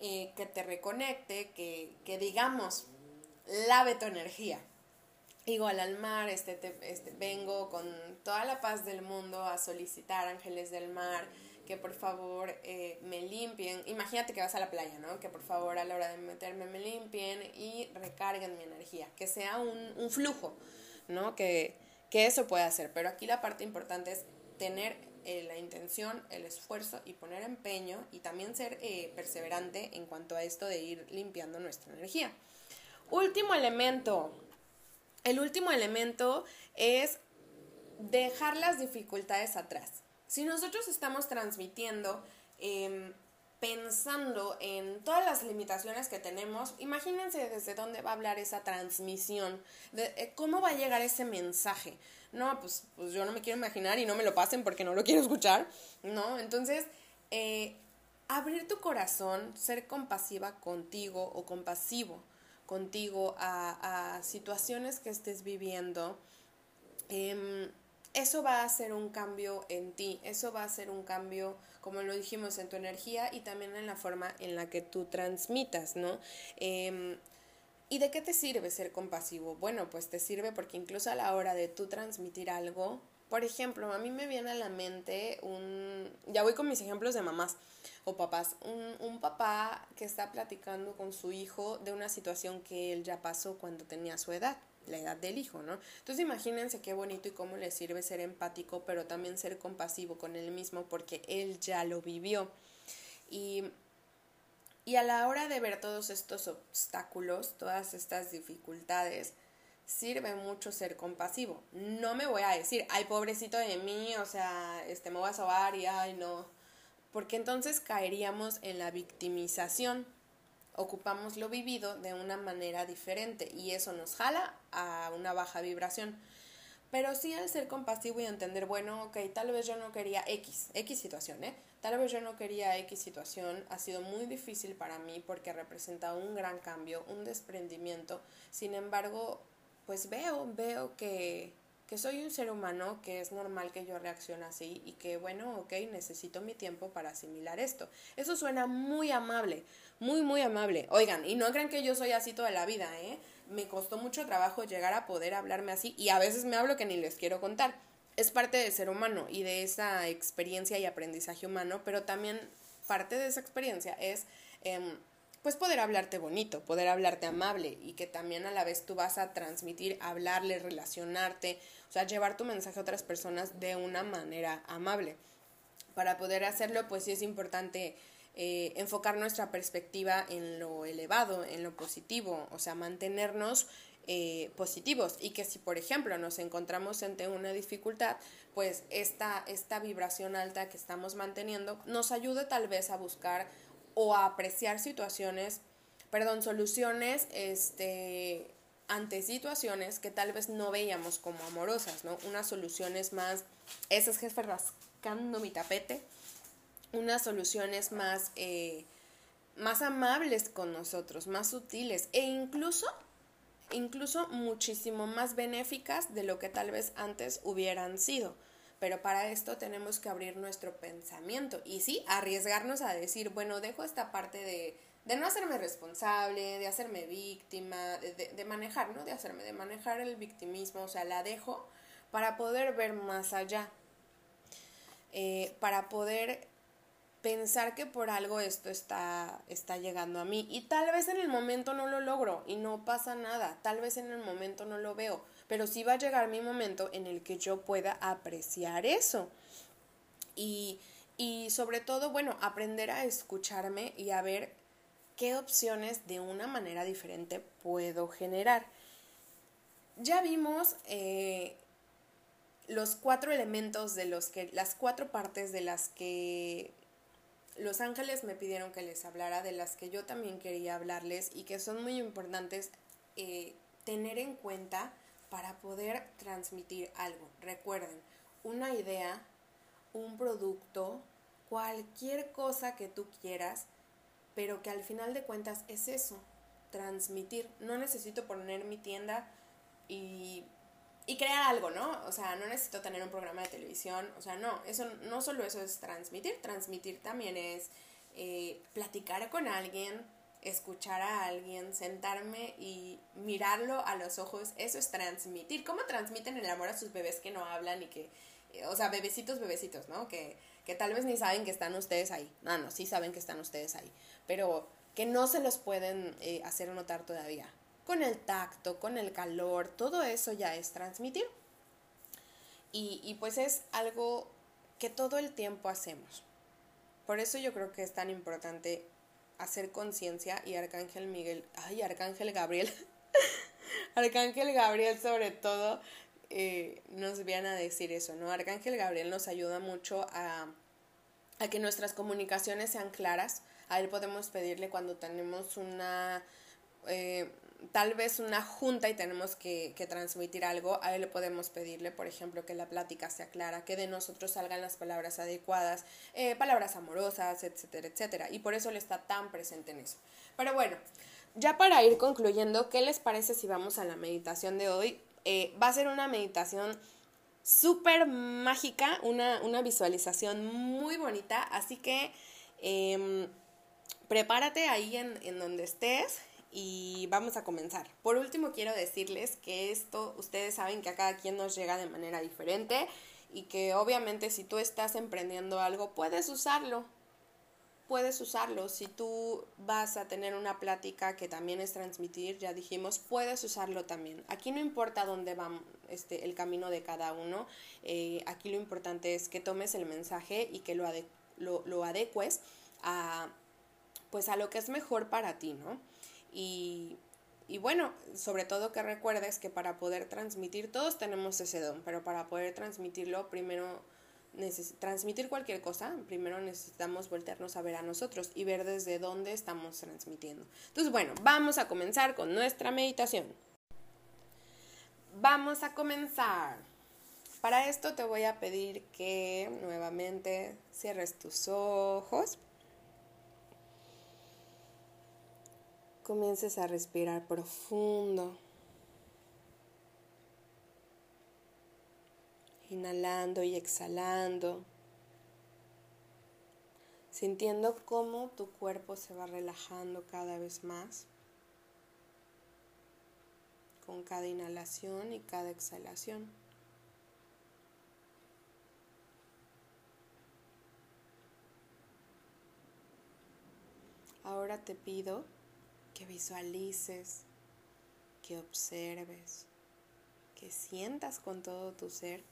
eh, que te reconecte, que, que, digamos, lave tu energía. Igual al mar, este, este, vengo con toda la paz del mundo a solicitar ángeles del mar que por favor eh, me limpien. Imagínate que vas a la playa, ¿no? Que por favor a la hora de meterme me limpien y recarguen mi energía. Que sea un, flujo, ¿no? Que, eso puede hacer. Pero aquí la parte importante es tener eh, la intención, el esfuerzo y poner empeño y también ser eh, perseverante en cuanto a esto de ir limpiando nuestra energía. Último elemento. El último elemento es dejar las dificultades atrás. Si nosotros estamos transmitiendo em, pensando en todas las limitaciones que tenemos, imagínense desde dónde va a hablar esa transmisión, de, eh, cómo va a llegar ese mensaje. No, pues, pues yo no me quiero imaginar y no me lo pasen porque no lo quiero escuchar, ¿no? Entonces, eh, abrir tu corazón, ser compasiva contigo o compasivo contigo a, a situaciones que estés viviendo. Eh, eso va a hacer un cambio en ti, eso va a hacer un cambio, como lo dijimos, en tu energía y también en la forma en la que tú transmitas, ¿no? Em, ¿Y de qué te sirve ser compasivo? Bueno, pues te sirve porque incluso a la hora de tú transmitir algo, por ejemplo, a mí me viene a la mente un, ya voy con mis ejemplos de mamás o papás, un, un papá que está platicando con su hijo de una situación que él ya pasó cuando tenía su edad la edad del hijo, ¿no? Entonces imagínense qué bonito y cómo le sirve ser empático, pero también ser compasivo con él mismo porque él ya lo vivió. Y, y a la hora de ver todos estos obstáculos, todas estas dificultades, sirve mucho ser compasivo. No me voy a decir, ay, pobrecito de mí, o sea, este, me voy a sobar y ay, no. Porque entonces caeríamos en la victimización ocupamos lo vivido de una manera diferente y eso nos jala a una baja vibración. Pero sí al ser compasivo y entender, bueno, ok, tal vez yo no quería X, X situación, ¿eh? Tal vez yo no quería X situación, ha sido muy difícil para mí porque representa un gran cambio, un desprendimiento. Sin embargo, pues veo, veo que, que soy un ser humano, que es normal que yo reaccione así y que, bueno, ok, necesito mi tiempo para asimilar esto. Eso suena muy amable, muy, muy amable. Oigan, y no crean que yo soy así toda la vida, ¿eh? Me costó mucho trabajo llegar a poder hablarme así y a veces me hablo que ni les quiero contar. Es parte del ser humano y de esa experiencia y aprendizaje humano, pero también parte de esa experiencia es... Em, pues poder hablarte bonito, poder hablarte amable y que también a la vez tú vas a transmitir, hablarle, relacionarte, o sea, llevar tu mensaje a otras personas de una manera amable. Para poder hacerlo, pues sí es importante eh, enfocar nuestra perspectiva en lo elevado, en lo positivo, o sea, mantenernos eh, positivos y que si por ejemplo nos encontramos ante una dificultad, pues esta, esta vibración alta que estamos manteniendo nos ayude tal vez a buscar o a apreciar situaciones, perdón, soluciones este, ante situaciones que tal vez no veíamos como amorosas, ¿no? Unas soluciones más, esas jefes rascando mi tapete, unas soluciones más, eh, más amables con nosotros, más sutiles e incluso incluso muchísimo más benéficas de lo que tal vez antes hubieran sido. Pero para esto tenemos que abrir nuestro pensamiento y sí, arriesgarnos a decir, bueno, dejo esta parte de, de no hacerme responsable, de hacerme víctima, de, manejar, ¿no? De hacerme, de manejar el victimismo, o sea, la dejo para poder ver más allá, eh, para poder pensar que por algo esto está, está llegando a mí. Y tal vez en el momento no lo logro y no pasa nada, tal vez en el momento no lo veo, pero sí va a llegar mi momento en el que yo pueda apreciar eso. Y, y sobre todo, bueno, aprender a escucharme y a ver qué opciones de una manera diferente puedo generar. Ya vimos eh, los cuatro elementos de los que, las cuatro partes de las que los ángeles me pidieron que les hablara, de las que yo también quería hablarles y que son muy importantes eh, tener en cuenta para poder transmitir algo. Recuerden, una idea, un producto, cualquier cosa que tú quieras, pero que al final de cuentas es eso, transmitir. No necesito poner mi tienda y y crear algo, ¿no? O sea, no necesito tener un programa de televisión, o sea, no, eso no solo eso es transmitir, transmitir también es eh, platicar con alguien, escuchar a alguien, sentarme y mirarlo a los ojos, eso es transmitir. ¿Cómo transmiten el amor a sus bebés que no hablan y que, eh, o sea, bebecitos, bebecitos, ¿no? Que, que tal vez ni saben que están ustedes ahí. No, no, sí saben que están ustedes ahí, pero que no se los pueden eh, hacer notar todavía con el tacto, con el calor, todo eso ya es transmitir. Y, pues es algo que todo el tiempo hacemos. Por eso yo creo que es tan importante hacer conciencia y Arcángel Miguel, ay, Arcángel Gabriel, Arcángel Gabriel sobre todo eh, nos viene a decir eso, ¿no? Arcángel Gabriel nos ayuda mucho a, a que nuestras comunicaciones sean claras. A él podemos pedirle cuando tenemos una, eh, tal vez una junta y tenemos que, transmitir algo, a él le podemos pedirle, por ejemplo, que la plática sea clara, que de nosotros salgan las palabras adecuadas, eh, palabras amorosas, etcétera, etcétera. Y por eso él está tan presente en eso. Pero bueno, ya para ir concluyendo, ¿qué les parece si vamos a la meditación de hoy? Eh, va a ser una meditación súper mágica, una, una, visualización muy bonita, así que em, prepárate ahí en, en donde estés y vamos a comenzar. Por último, quiero decirles que esto, ustedes saben que a cada quien nos llega de manera diferente y que obviamente si tú estás emprendiendo algo, puedes usarlo. Puedes usarlo. Si tú vas a tener una plática que también es transmitir, ya dijimos, puedes usarlo también. Aquí no importa dónde va este, el camino de cada uno. Eh, aquí lo importante es que tomes el mensaje y que lo, lo, lo adecues a, pues a lo que es mejor para ti, ¿no? Y, bueno, sobre todo que recuerdes que para poder transmitir, todos tenemos ese don, pero para poder transmitirlo, primero, transmitir cualquier cosa, primero necesitamos voltearnos a ver a nosotros y ver desde dónde estamos transmitiendo. Entonces, bueno, vamos a comenzar con nuestra meditación. Vamos a comenzar. Para esto te voy a pedir que nuevamente cierres tus ojos. Comiences a respirar profundo. Inhalando y exhalando. Sintiendo cómo tu cuerpo se va relajando cada vez más con cada inhalación y cada exhalación. Ahora te pido que visualices, que observes, que sientas con todo tu ser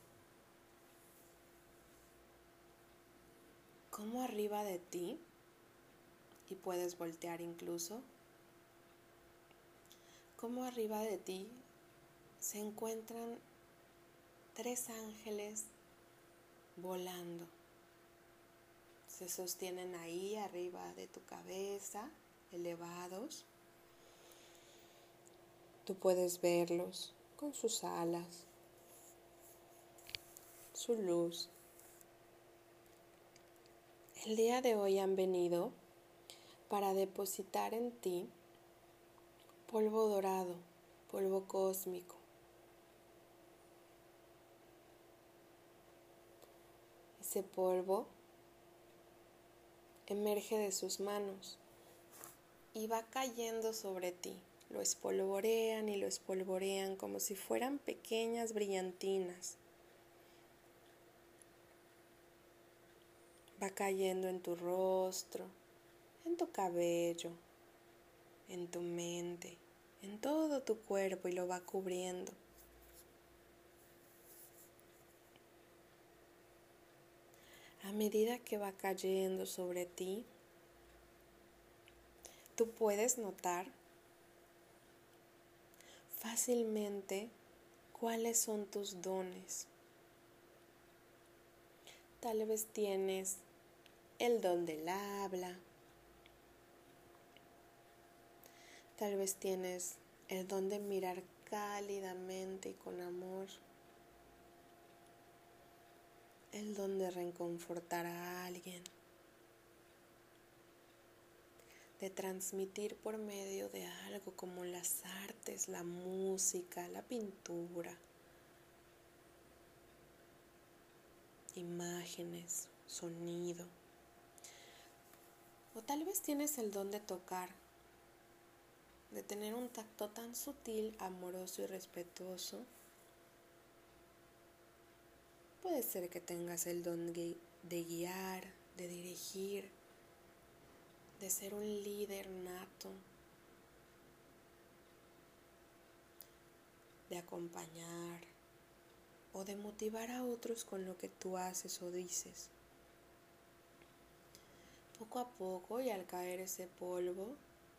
cómo arriba de ti, y puedes voltear incluso, cómo arriba de ti se encuentran tres ángeles volando. Se sostienen ahí arriba de tu cabeza, elevados. Tú puedes verlos con sus alas, su luz. El día de hoy han venido para depositar en ti polvo dorado, polvo cósmico. Ese polvo emerge de sus manos y va cayendo sobre ti. Lo espolvorean y lo espolvorean como si fueran pequeñas brillantinas. Va cayendo en tu rostro, en tu cabello, en tu mente, en todo tu cuerpo y lo va cubriendo. A medida que va cayendo sobre ti, tú puedes notar fácilmente cuáles son tus dones. Tal vez tienes el don del habla. Tal vez tienes el don de mirar cálidamente y con amor el don de reconfortar a alguien, de transmitir por medio de algo como las artes, la música, la pintura, imágenes, sonido. O tal vez tienes el don de tocar, de tener un tacto tan sutil, amoroso y respetuoso Puede ser que tengas el don de guiar, de dirigir, de ser un líder nato, de acompañar o de motivar a otros con lo que tú haces o dices. Poco a poco y al caer ese polvo,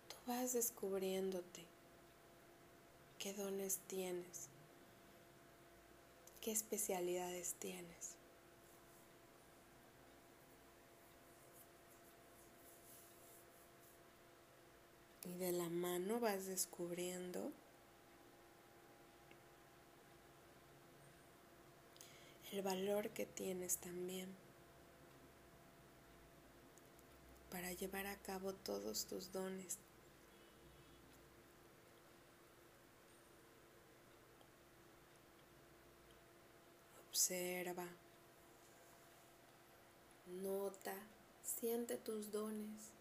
tú vas descubriéndote qué dones tienes ¿Qué especialidades tienes? Y de la mano vas descubriendo el valor que tienes también para llevar a cabo todos tus dones, Observa, nota, siente tus dones.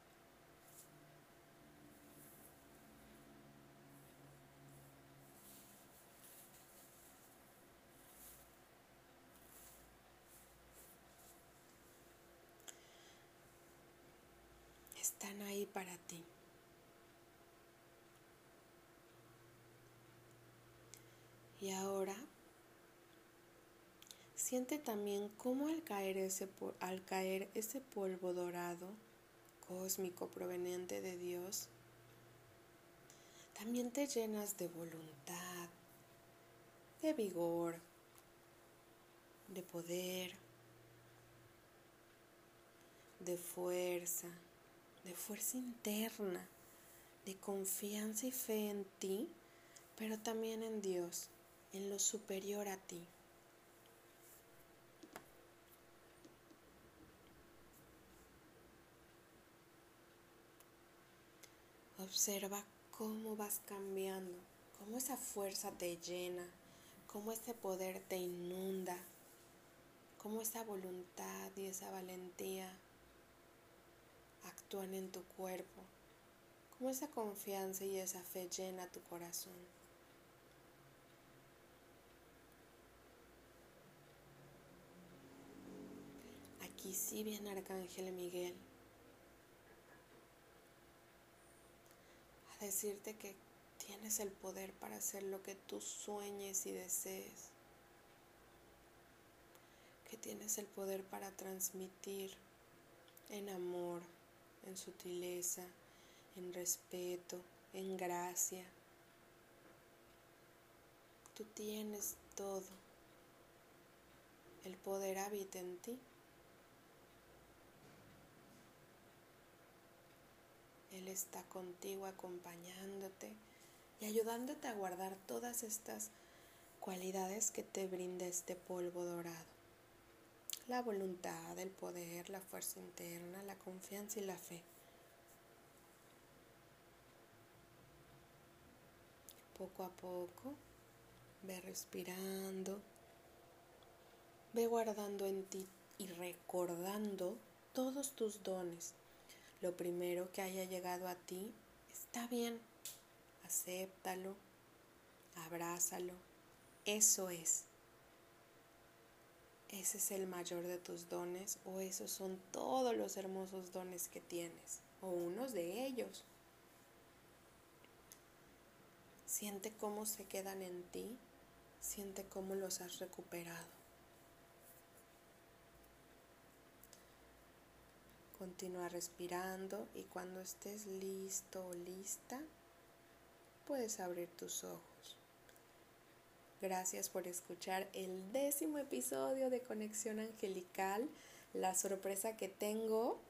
Ahí para ti. Y ahora Siente también cómo al caer, ese, al caer ese polvo dorado, cósmico proveniente de Dios, también te llenas de voluntad, de vigor, de poder, de fuerza, de fuerza interna, de confianza y fe en ti, pero también en Dios, en lo superior a ti. Observa cómo vas cambiando, cómo esa fuerza te llena, cómo ese poder te inunda, cómo esa voluntad y esa valentía actúan en tu cuerpo, cómo esa confianza y esa fe llena tu corazón. Aquí sí viene Arcángel Miguel decirte que tienes el poder para hacer lo que tú sueñes y desees, que tienes el poder para transmitir en amor, en sutileza, en respeto, en gracia. Tú tienes todo. El poder habita en ti. Él está contigo acompañándote y ayudándote a guardar todas estas cualidades que te brinda este polvo dorado. La voluntad, el poder, la fuerza interna, la confianza y la fe. poco a poco. Ve respirando. Ve guardando en ti y recordando todos tus dones. Lo primero que haya llegado a ti está bien. Acéptalo. Abrázalo. Eso es. Ese es el mayor de tus dones o esos son todos los hermosos dones que tienes o unos de ellos. Siente cómo se quedan en ti, siente cómo los has recuperado. Continúa respirando y cuando estés listo o lista, puedes abrir tus ojos. Gracias por escuchar el décimo episodio de Conexión Angelical. La sorpresa que tengo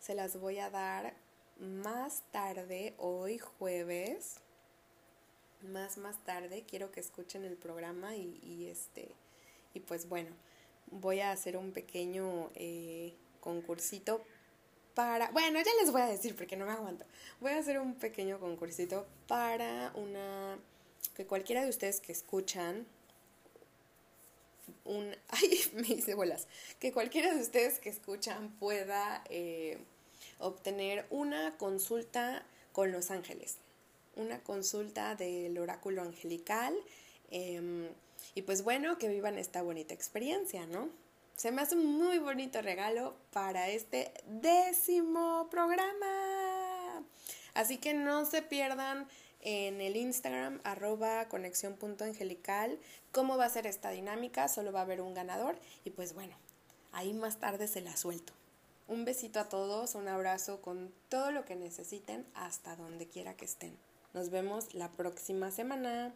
se las voy a dar más tarde, hoy jueves. Más más tarde quiero que escuchen el programa y, este y pues bueno voy a hacer un pequeño eh, concursito para bueno ya les voy a decir porque no me aguanto voy a hacer un pequeño concursito para una que cualquiera de ustedes que escuchan un... Ay, me hice bolas. Que cualquiera de ustedes que escuchan pueda eh, obtener una consulta con los ángeles. Una consulta del oráculo angelical. Em, y pues bueno, que vivan esta bonita experiencia, ¿no? Se me hace un muy bonito regalo para este décimo programa. Así que no se pierdan en el Instagram arroba conexión.angelical cómo va a ser esta dinámica, solo va a haber un ganador y pues bueno, ahí más tarde se la suelto. Un besito a todos, un abrazo con todo lo que necesiten hasta donde quiera que estén. Nos vemos la próxima semana.